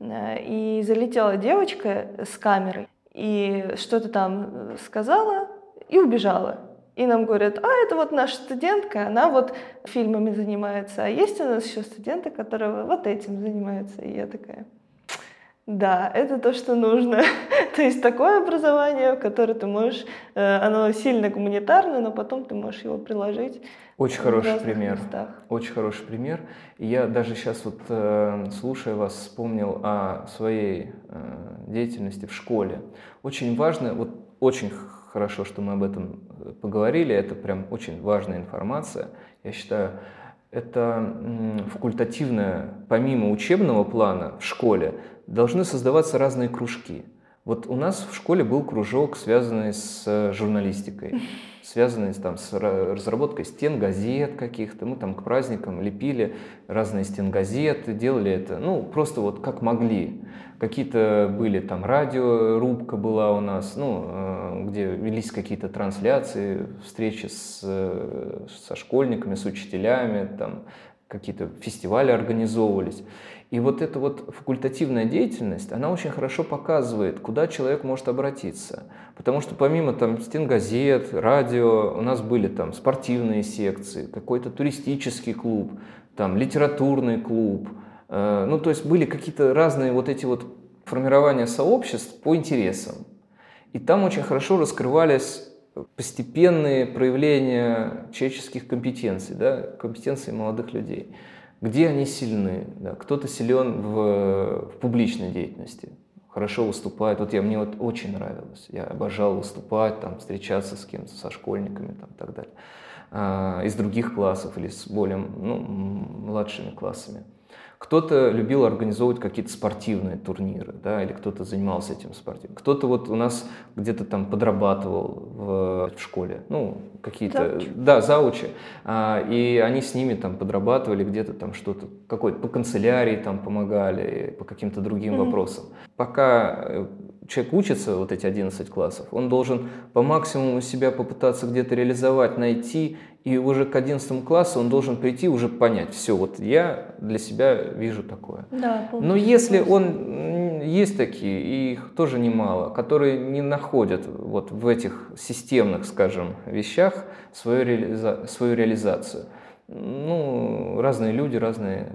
Э, и залетела девочка с камерой и что-то там э, сказала и убежала. И нам говорят, а это вот наша студентка, она вот фильмами занимается, а есть у нас еще студенты, которые вот этим занимаются. И я такая, да, это то, что нужно. то есть такое образование, которое ты можешь, э, оно сильно гуманитарное, но потом ты можешь его приложить. Очень хороший пример. Местах. Очень хороший пример. И я даже сейчас вот э, слушая вас вспомнил о своей э, деятельности в школе. Очень важно, вот очень хорошо, что мы об этом поговорили. Это прям очень важная информация. Я считаю, это факультативное, помимо учебного плана в школе, должны создаваться разные кружки. Вот у нас в школе был кружок, связанный с э, журналистикой, связанный там, с разработкой стен газет каких-то. Мы там к праздникам лепили разные стен газеты, делали это, ну, просто вот как могли. Какие-то были там радиорубка была у нас, ну, э, где велись какие-то трансляции, встречи с, э, со школьниками, с учителями, там какие-то фестивали организовывались. И вот эта вот факультативная деятельность, она очень хорошо показывает, куда человек может обратиться. Потому что помимо там стен газет, радио, у нас были там спортивные секции, какой-то туристический клуб, там литературный клуб. Э, ну, то есть были какие-то разные вот эти вот формирования сообществ по интересам. И там очень хорошо раскрывались постепенные проявления человеческих компетенций, да, компетенций молодых людей. Где они сильны? Да? Кто-то силен в, в публичной деятельности, хорошо выступает. Вот я, мне вот очень нравилось. Я обожал выступать, там, встречаться с кем-то, со школьниками там, и так далее. А, из других классов или с более ну, младшими классами. Кто-то любил организовывать какие-то спортивные турниры, да, или кто-то занимался этим спортивным. Кто-то вот у нас где-то там подрабатывал в, в школе, ну, какие-то, заучи. да, заучи, а, и они с ними там подрабатывали где-то там что-то, какой-то по канцелярии там помогали, по каким-то другим mm-hmm. вопросам. Пока э, человек учится, вот эти 11 классов, он должен по максимуму себя попытаться где-то реализовать, найти и уже к 11 классу он должен прийти уже понять, все, вот я для себя вижу такое. Да, Но если он, есть такие, и их тоже немало, которые не находят вот в этих системных, скажем, вещах свою, реализа свою реализацию. Ну, разные люди, разные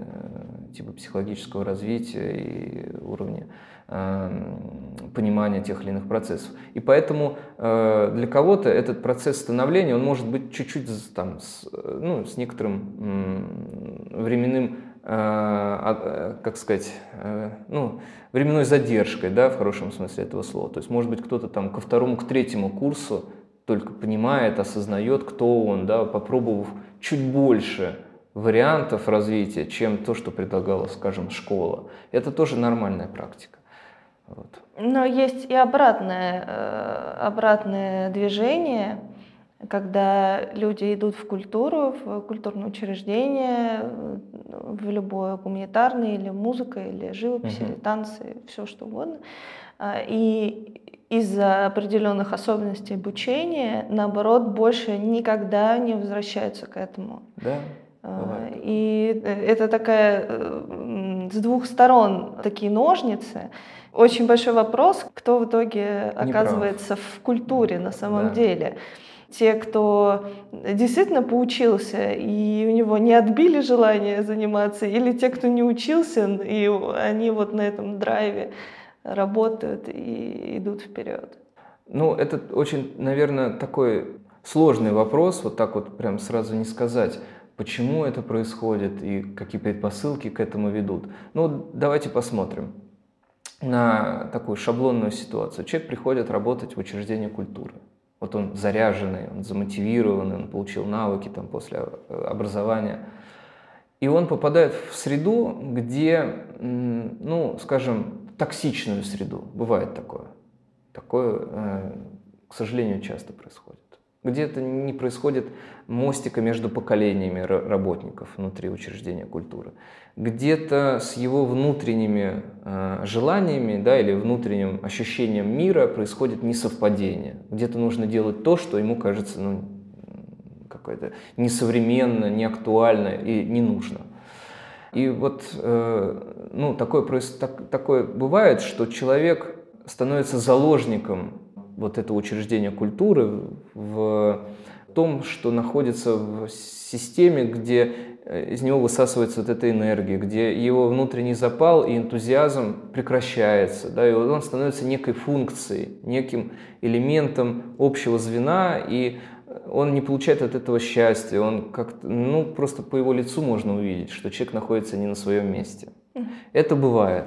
типы психологического развития и уровня понимания тех или иных процессов. И поэтому э, для кого-то этот процесс становления, он может быть чуть-чуть там, с, ну, с некоторым временным, э, а, э, как сказать, ну, временной задержкой, да, в хорошем смысле этого слова. То есть, может быть, кто-то там ко второму, к третьему курсу только понимает, осознает, кто он, да, попробовав чуть больше вариантов развития, чем то, что предлагала, скажем, школа. Это тоже нормальная практика. Вот. Но есть и обратное, э, обратное движение, когда люди идут в культуру, в культурное учреждение, в любое гуманитарное, или музыка, или живопись, угу. или танцы, все что угодно. А, и из-за определенных особенностей обучения, наоборот, больше никогда не возвращаются к этому. Да. А, бывает. И это такая э, с двух сторон такие ножницы. Очень большой вопрос, кто в итоге оказывается в культуре на самом да. деле. Те, кто действительно поучился, и у него не отбили желание заниматься, или те, кто не учился, и они вот на этом драйве работают и идут вперед. Ну, это очень, наверное, такой сложный вопрос, вот так вот прям сразу не сказать, почему это происходит и какие предпосылки к этому ведут. Ну, давайте посмотрим на такую шаблонную ситуацию. Человек приходит работать в учреждение культуры. Вот он заряженный, он замотивированный, он получил навыки там, после э, образования. И он попадает в среду, где, ну, скажем, токсичную среду. Бывает такое. Такое, э, к сожалению, часто происходит. Где-то не происходит мостика между поколениями работников внутри учреждения культуры где-то с его внутренними э, желаниями да, или внутренним ощущением мира происходит несовпадение. Где-то нужно делать то, что ему кажется ну, какое-то несовременно, неактуально и не нужно. И вот э, ну, такое, так, такое бывает, что человек становится заложником вот этого учреждения культуры в том, что находится в системе, где Э, из него высасывается вот эта энергия, где его внутренний запал и энтузиазм прекращается, да, и он становится некой функцией, неким элементом общего звена, и он не получает от этого счастья, он как-то, ну, просто по его лицу можно увидеть, что человек находится не на своем месте. Это бывает.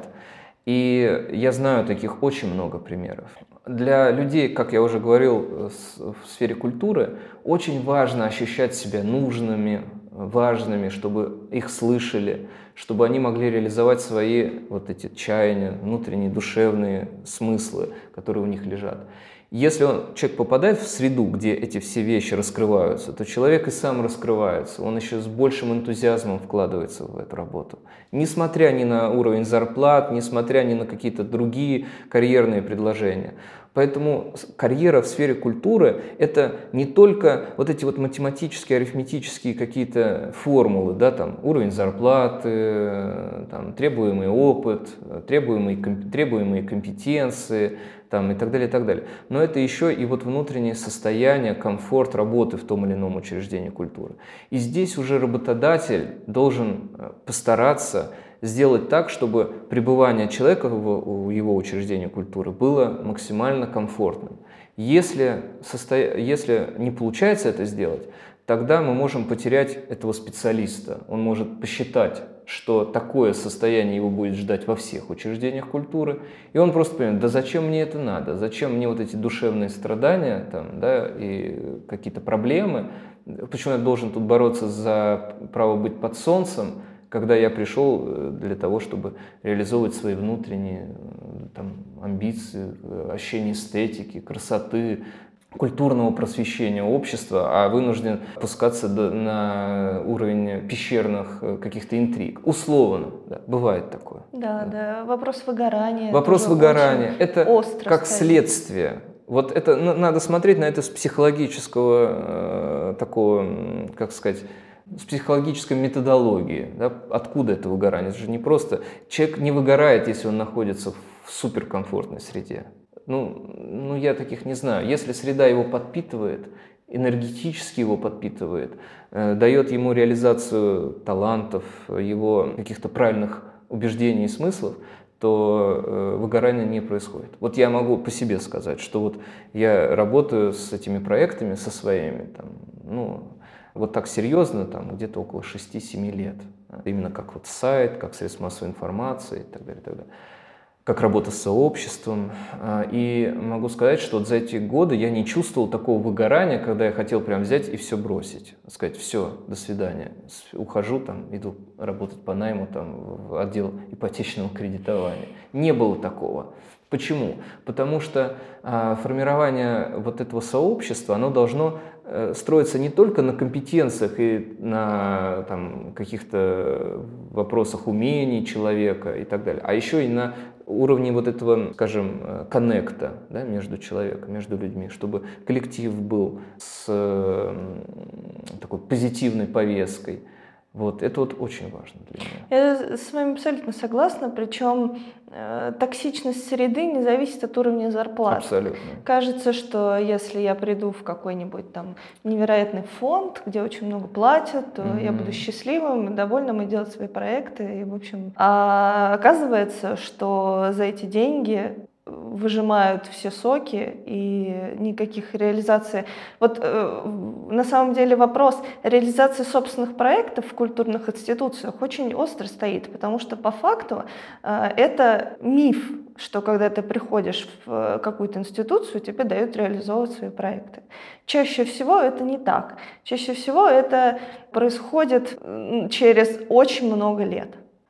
И я знаю таких очень много примеров. Для людей, как я уже говорил, в сфере культуры, очень важно ощущать себя нужными, важными, чтобы их слышали, чтобы они могли реализовать свои вот эти чаяния, внутренние душевные смыслы, которые у них лежат. Если он, человек попадает в среду, где эти все вещи раскрываются, то человек и сам раскрывается, он еще с большим энтузиазмом вкладывается в эту работу. Несмотря ни на уровень зарплат, несмотря ни на какие-то другие карьерные предложения. Поэтому карьера в сфере культуры – это не только вот эти вот математические, арифметические какие-то формулы, да, там, уровень зарплаты, там, требуемый опыт, требуемые, требуемые компетенции, там, и так далее, и так далее. Но это еще и вот внутреннее состояние, комфорт работы в том или ином учреждении культуры. И здесь уже работодатель должен э, постараться сделать так, чтобы пребывание человека в его учреждении культуры было максимально комфортным. Если, состо... Если не получается это сделать, тогда мы можем потерять этого специалиста. Он может посчитать, что такое состояние его будет ждать во всех учреждениях культуры, и он просто понимает, да зачем мне это надо, зачем мне вот эти душевные страдания там, да, и какие-то проблемы, почему я должен тут бороться за право быть под солнцем, когда я пришел э, для того, чтобы реализовывать свои внутренние э, там, амбиции, э, ощущение эстетики, красоты, культурного просвещения общества, а вынужден опускаться на уровень пещерных э, каких-то интриг. Условно, да, бывает такое. Да, да, да. Вопрос выгорания. Вопрос выгорания. Это как стоит. следствие. Вот это надо смотреть на это с психологического э, такого, как сказать, с психологической методологии. Да? Откуда это выгорание? Это же не просто... Человек не выгорает, если он находится в суперкомфортной среде. Ну, ну, я таких не знаю. Если среда его подпитывает, энергетически его подпитывает, э, дает ему реализацию талантов, его каких-то правильных убеждений и смыслов, то э, выгорания не происходит. Вот я могу по себе сказать, что вот я работаю с этими проектами, со своими, там, ну, вот так серьезно, там, где-то около 6-7 лет. Именно как вот сайт, как средство массовой информации и так далее. И так далее как работа с сообществом. А, и могу сказать, что вот за эти годы я не чувствовал такого выгорания, когда я хотел прям взять и все бросить. Сказать, все, до свидания. Ухожу, там, иду работать по найму там, в отдел ипотечного кредитования. Не было такого. Почему? Потому что а, формирование вот этого сообщества, оно должно э, строиться не только на компетенциях и на там, каких-то вопросах умений человека и так далее, а еще и на уровне вот этого, скажем, э, коннекта да, между человеком, между людьми, чтобы коллектив был с такой позитивной повесткой. Вот, это вот очень важно для меня. Я с вами абсолютно согласна, причем э, токсичность среды не зависит от уровня зарплаты. Абсолютно. Кажется, что если я приду в какой-нибудь там невероятный фонд, где очень много платят, то mm-hmm. я буду счастливым, довольным и делать свои проекты. И, в общем, а оказывается, что за эти деньги выжимают все соки и никаких реализаций. Вот э, на самом деле вопрос реализации собственных проектов в культурных институциях очень остро стоит, потому что по факту э, это миф, что когда ты приходишь в какую-то институцию, тебе дают реализовывать свои проекты. Чаще всего это не так. Чаще всего это происходит через очень много лет.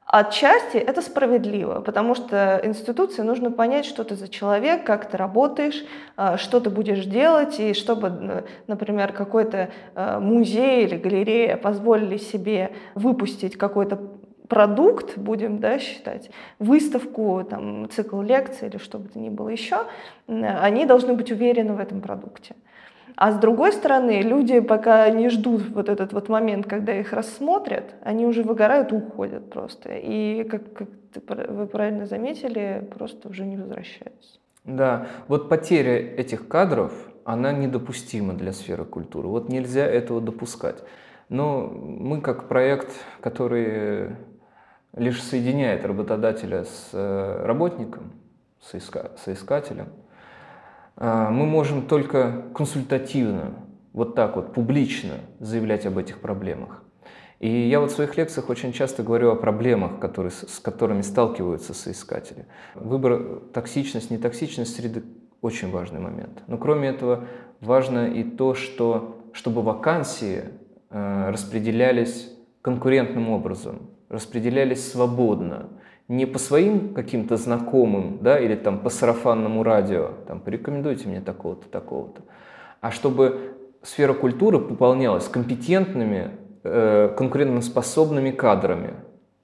Отчасти это справедливо, потому что институции нужно понять, что ты за человек, как ты работаешь, а, что ты будешь делать, и чтобы, например, какой-то а, музей или галерея позволили себе выпустить какой-то продукт, будем да, считать, выставку, там, цикл лекций или что бы то ни было еще, они должны быть уверены в этом продукте. А с другой стороны, люди пока не ждут вот этот вот момент, когда их рассмотрят, они уже выгорают и уходят просто. И, как, как вы правильно заметили, просто уже не возвращаются. Да, вот потеря этих кадров, она недопустима для сферы культуры. Вот нельзя этого допускать. Но мы как проект, который лишь соединяет работодателя с э, работником, соискателем, а, мы можем только консультативно, вот так вот, публично заявлять об этих проблемах. И я вот в своих лекциях очень часто говорю о проблемах, которые, с которыми сталкиваются соискатели. Выбор токсичность, нетоксичность среды – очень важный момент. Но кроме этого, важно и то, что, чтобы вакансии э, распределялись конкурентным образом, распределялись свободно, не по своим каким-то знакомым, да, или там по сарафанному радио, там, порекомендуйте мне такого-то, такого-то, а чтобы сфера культуры пополнялась компетентными, э, конкурентоспособными кадрами.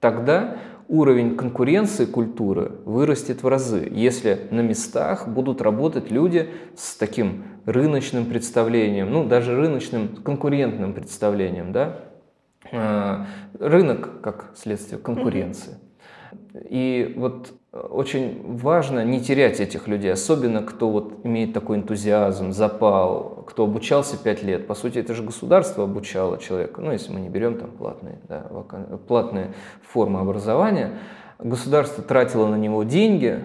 Тогда уровень конкуренции культуры вырастет в разы, если на местах будут работать люди с таким рыночным представлением, ну, даже рыночным конкурентным представлением, да, э, рынок как следствие конкуренции. И вот очень важно не терять этих людей, особенно кто вот имеет такой энтузиазм, запал, кто обучался пять лет. По сути, это же государство обучало человека, ну, если мы не берем там платные, да, платные формы образования, государство тратило на него деньги,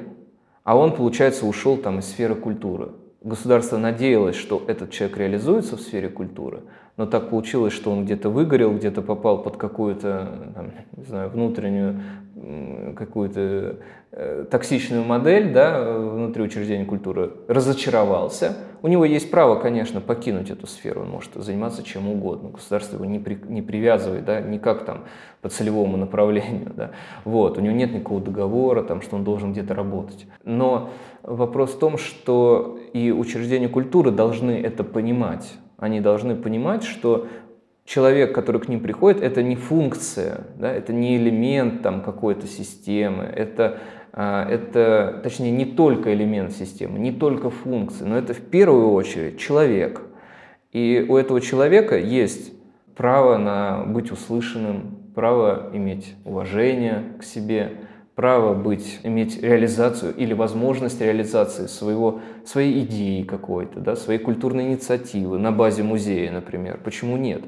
а он, получается, ушел там из сферы культуры. Государство надеялось, что этот человек реализуется в сфере культуры, но так получилось, что он где-то выгорел, где-то попал под какую-то, не знаю, внутреннюю какую-то э, токсичную модель да, внутри учреждения культуры, разочаровался. У него есть право, конечно, покинуть эту сферу, он может заниматься чем угодно. Государство его не, при, не привязывает да, никак там по целевому направлению. Да. Вот, у него нет никакого договора, там, что он должен где-то работать. Но вопрос в том, что и учреждения культуры должны это понимать. Они должны понимать, что человек, который к ним приходит, это не функция, да, это не элемент там, какой-то системы, это, а, это, точнее, не только элемент системы, не только функция, но это в первую очередь человек. И у этого человека есть право на быть услышанным, право иметь уважение к себе, право быть, иметь реализацию или возможность реализации своего, своей идеи какой-то, да, своей культурной инициативы на базе музея, например. Почему нет?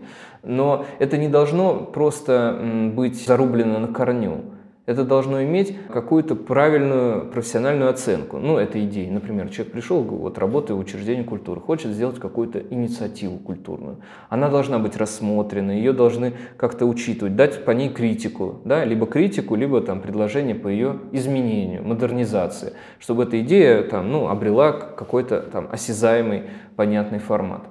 Но это не должно просто быть зарублено на корню это должно иметь какую-то правильную профессиональную оценку. Ну, это идеи. Например, человек пришел, вот работает в учреждении культуры, хочет сделать какую-то инициативу культурную. Она должна быть рассмотрена, ее должны как-то учитывать, дать по ней критику, да, либо критику, либо там предложение по ее изменению, модернизации, чтобы эта идея там, ну, обрела какой-то там осязаемый, понятный формат.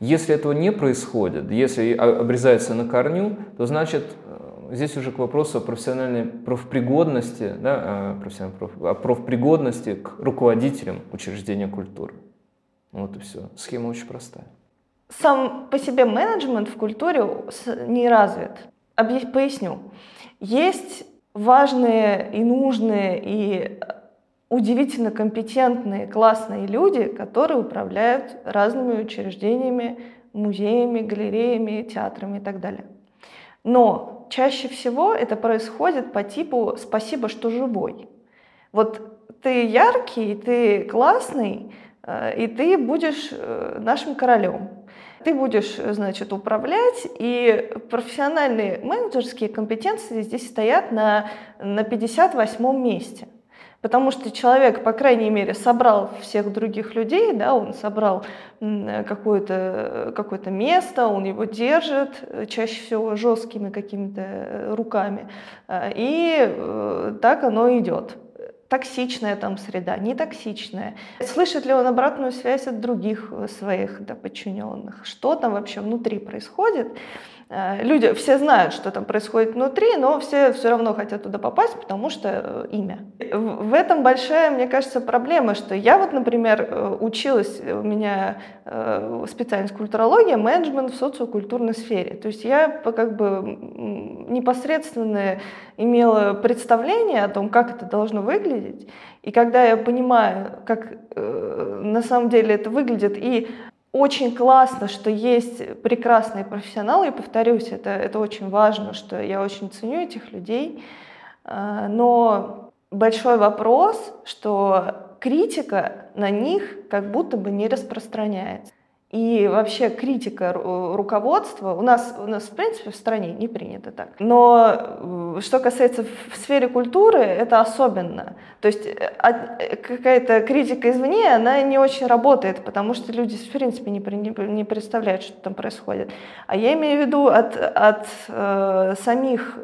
Если этого не происходит, если обрезается на корню, то значит здесь уже к вопросу о профессиональной профпригодности, да, профессиональной проф, о профпригодности к руководителям учреждения культуры. Вот и все. Схема очень простая. Сам по себе менеджмент в культуре не развит. Поясню. Есть важные и нужные и удивительно компетентные, классные люди, которые управляют разными учреждениями, музеями, галереями, театрами и так далее. Но чаще всего это происходит по типу «спасибо, что живой». Вот ты яркий, ты классный, э, и ты будешь э, нашим королем. Ты будешь, значит, управлять, и профессиональные менеджерские компетенции здесь стоят на, на 58 месте. Потому что человек, по крайней мере, собрал всех других людей, да, он собрал какое-то какое место, он его держит, э, чаще всего жесткими какими-то э, руками. Э, и так оно идет токсичная там среда, не токсичная. Слышит ли он обратную связь от других своих да, подчиненных? Что там вообще внутри происходит? Э, люди все знают, что там происходит внутри, но все все равно хотят туда попасть, потому что э, имя. В этом большая, мне кажется, проблема, что я вот, например, э, училась, у меня специальность культурология, менеджмент в социокультурной сфере. То есть я как бы непосредственно имела представление о том, как это должно выглядеть. И когда я понимаю, как на самом деле это выглядит, и очень классно, что есть прекрасные профессионалы, и повторюсь, это, это очень важно, что я очень ценю этих людей, а, но большой вопрос, что критика на них как будто бы не распространяется. И вообще критика руководства у нас, у нас в принципе в стране не принято так. Но э, что касается в сфере культуры, это особенно. То есть э, э, какая-то критика извне, она не очень работает, потому что люди в принципе не, не представляют, что там происходит. А я имею в виду от, от э, самих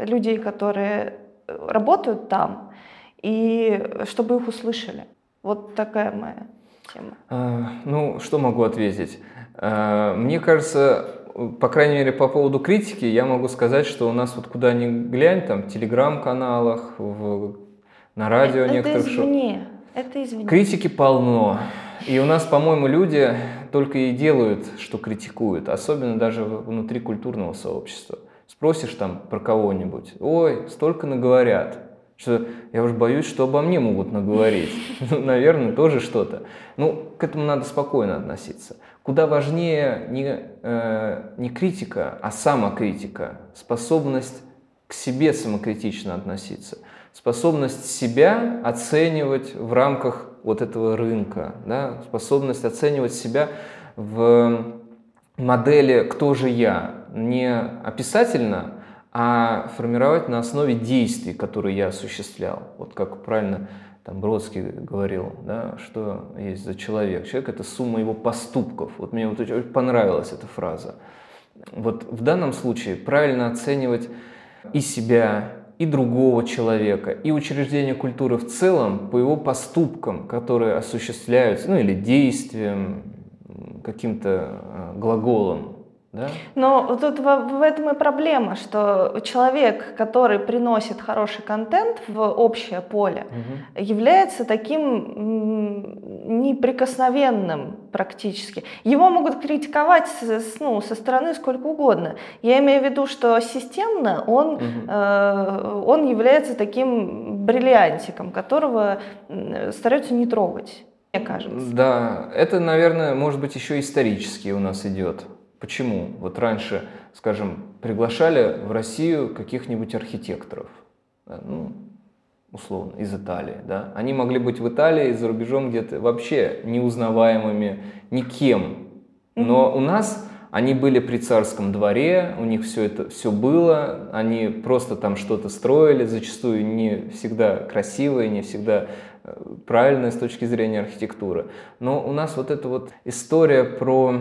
людей, которые работают там, и чтобы их услышали. Вот такая моя тема? А, ну, что могу ответить? А, мне кажется, по крайней мере, по поводу критики, я могу сказать, что у нас вот куда ни глянь, там, в телеграм-каналах, в, на радио это некоторых извне. Это извне. Критики полно. И у нас, по-моему, люди только и делают, что критикуют, особенно даже внутри культурного сообщества. Спросишь там про кого-нибудь, ой, столько наговорят. Что я уж боюсь, что обо мне могут наговорить. Ну, наверное, тоже что-то. Ну, к этому надо спокойно относиться. Куда важнее не, э, не критика, а самокритика, способность к себе самокритично относиться, способность себя оценивать в рамках вот этого рынка, да, способность оценивать себя в модели «кто же я?» не описательно, а формировать на основе действий, которые я осуществлял. Вот как правильно там Бродский говорил, да, что есть за человек. Человек – это сумма его поступков. Вот мне вот очень понравилась эта фраза. Вот в данном случае правильно оценивать и себя, и другого человека, и учреждение культуры в целом по его поступкам, которые осуществляются, ну или действиям, каким-то э, глаголом, да? Но тут в, в этом и проблема, что человек, который приносит хороший контент в общее поле, угу. является таким неприкосновенным практически. Его могут критиковать с, ну, со стороны сколько угодно. Я имею в виду, что системно он, угу. э, он является таким бриллиантиком, которого стараются не трогать мне кажется. Да, это, наверное, может быть еще исторически у нас идет. Почему? Вот раньше, скажем, приглашали в Россию каких-нибудь архитекторов, ну, условно, из Италии, да? Они могли быть в Италии за рубежом где-то вообще неузнаваемыми никем. Но у нас они были при царском дворе, у них все это все было, они просто там что-то строили, зачастую не всегда красивое, не всегда э, правильное с точки зрения архитектуры. Но у нас вот эта вот история про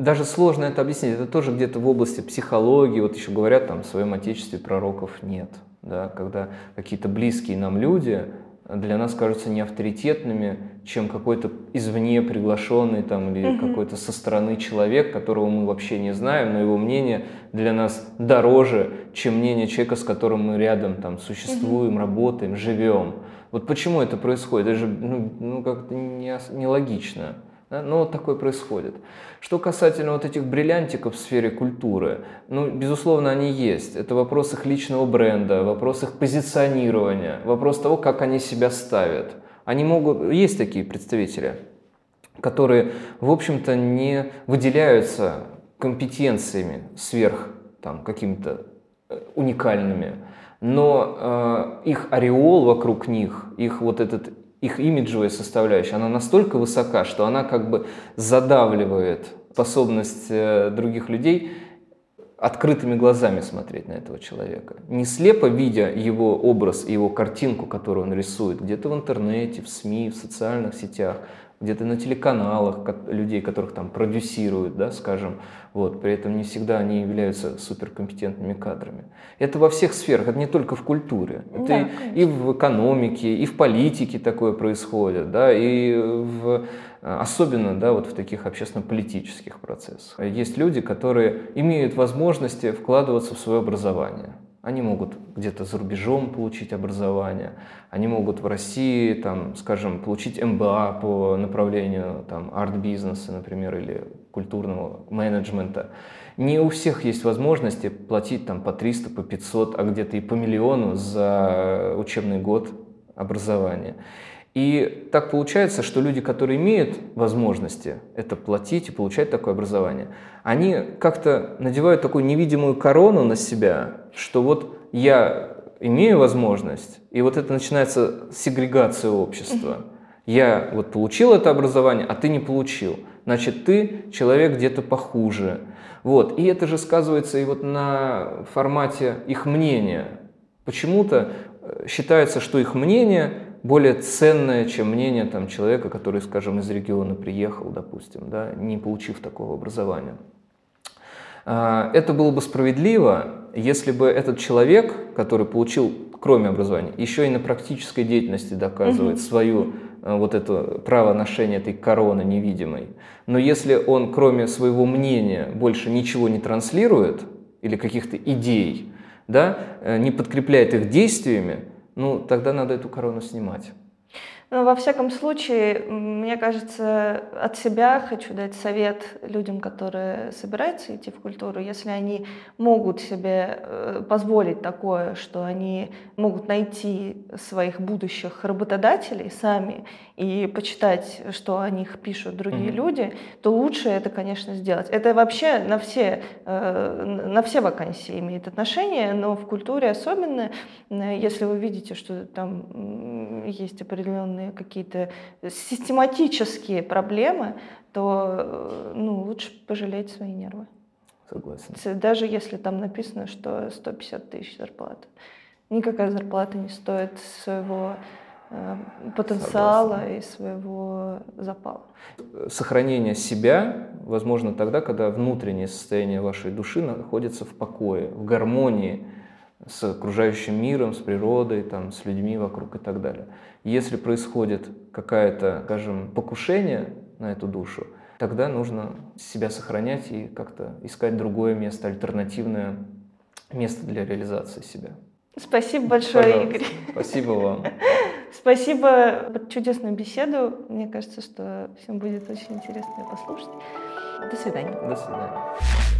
даже сложно это объяснить, это тоже где-то в области психологии, вот еще говорят, там в своем отечестве пророков нет, да, когда какие-то близкие нам люди для нас кажутся не авторитетными, чем какой-то извне приглашенный там или mm-hmm. какой-то со стороны человек, которого мы вообще не знаем, но его мнение для нас дороже, чем мнение человека, с которым мы рядом там существуем, mm-hmm. работаем, живем. Вот почему это происходит? Это же ну, ну как-то нелогично. Не да? Но вот такое происходит. Что касательно вот этих бриллиантиков в сфере культуры, ну, безусловно, они есть. Это вопрос их личного бренда, вопрос их позиционирования, вопрос того, как они себя ставят. Они могут, есть такие представители, которые, в общем-то, не выделяются компетенциями сверх там, какими-то э, уникальными, но э, их ореол вокруг них, их вот этот их имиджевая составляющая, она настолько высока, что она как бы задавливает способность э, других людей открытыми глазами смотреть на этого человека. Не слепо видя его образ и его картинку, которую он рисует, где-то в интернете, в СМИ, в социальных сетях, где-то на телеканалах людей, которых там продюсируют, да, скажем, вот, при этом не всегда они являются суперкомпетентными кадрами. Это во всех сферах, это не только в культуре, это да, и, и в экономике, и в политике такое происходит, да, и в, особенно да, вот в таких общественно-политических процессах. Есть люди, которые имеют возможности вкладываться в свое образование. Они могут где-то за рубежом получить образование, они могут в России, там, скажем, получить МБА по направлению там, арт-бизнеса, например, или культурного менеджмента. Не у всех есть возможности платить там, по 300, по 500, а где-то и по миллиону за учебный год образования. И так получается, что люди, которые имеют возможности это платить и получать такое образование, они как-то надевают такую невидимую корону на себя, что вот я имею возможность, и вот это начинается сегрегация общества. Я вот получил это образование, а ты не получил. Значит, ты человек где-то похуже. Вот. И это же сказывается и вот на формате их мнения. Почему-то э, считается, что их мнение более ценное, чем мнение там, человека, который, скажем, из региона приехал, допустим, да, не получив такого образования. А, это было бы справедливо, если бы этот человек, который получил, кроме образования, еще и на практической деятельности доказывает угу. свою э, вот это право ношения этой короны невидимой. Но если он, кроме своего мнения, больше ничего не транслирует или каких-то идей, да, э, не подкрепляет их действиями, ну, тогда надо эту корону снимать. Но во всяком случае, мне кажется, от себя хочу дать совет людям, которые собираются идти в культуру, если они могут себе э, позволить такое, что они могут найти своих будущих работодателей сами и почитать, что о них пишут другие mm-hmm. люди, то лучше это, конечно, сделать. Это вообще на все, э, на все вакансии имеет отношение, но в культуре особенно, если вы видите, что там есть определенные какие-то систематические проблемы, то э, ну, лучше пожалеть свои нервы. Согласен. Даже если там написано, что 150 тысяч зарплата. Никакая зарплата не стоит своего э, потенциала Согласен. и своего запала. Сохранение себя возможно тогда, когда внутреннее состояние вашей души находится в покое, в гармонии с окружающим миром, с природой, там, с людьми вокруг и так далее. Если происходит какое-то, скажем, покушение на эту душу, тогда нужно себя сохранять и как-то искать другое место, альтернативное место для реализации себя. Спасибо большое, Пожалуйста. Игорь. Спасибо вам. Спасибо за чудесную беседу. Мне кажется, что всем будет очень интересно послушать. До свидания. До свидания.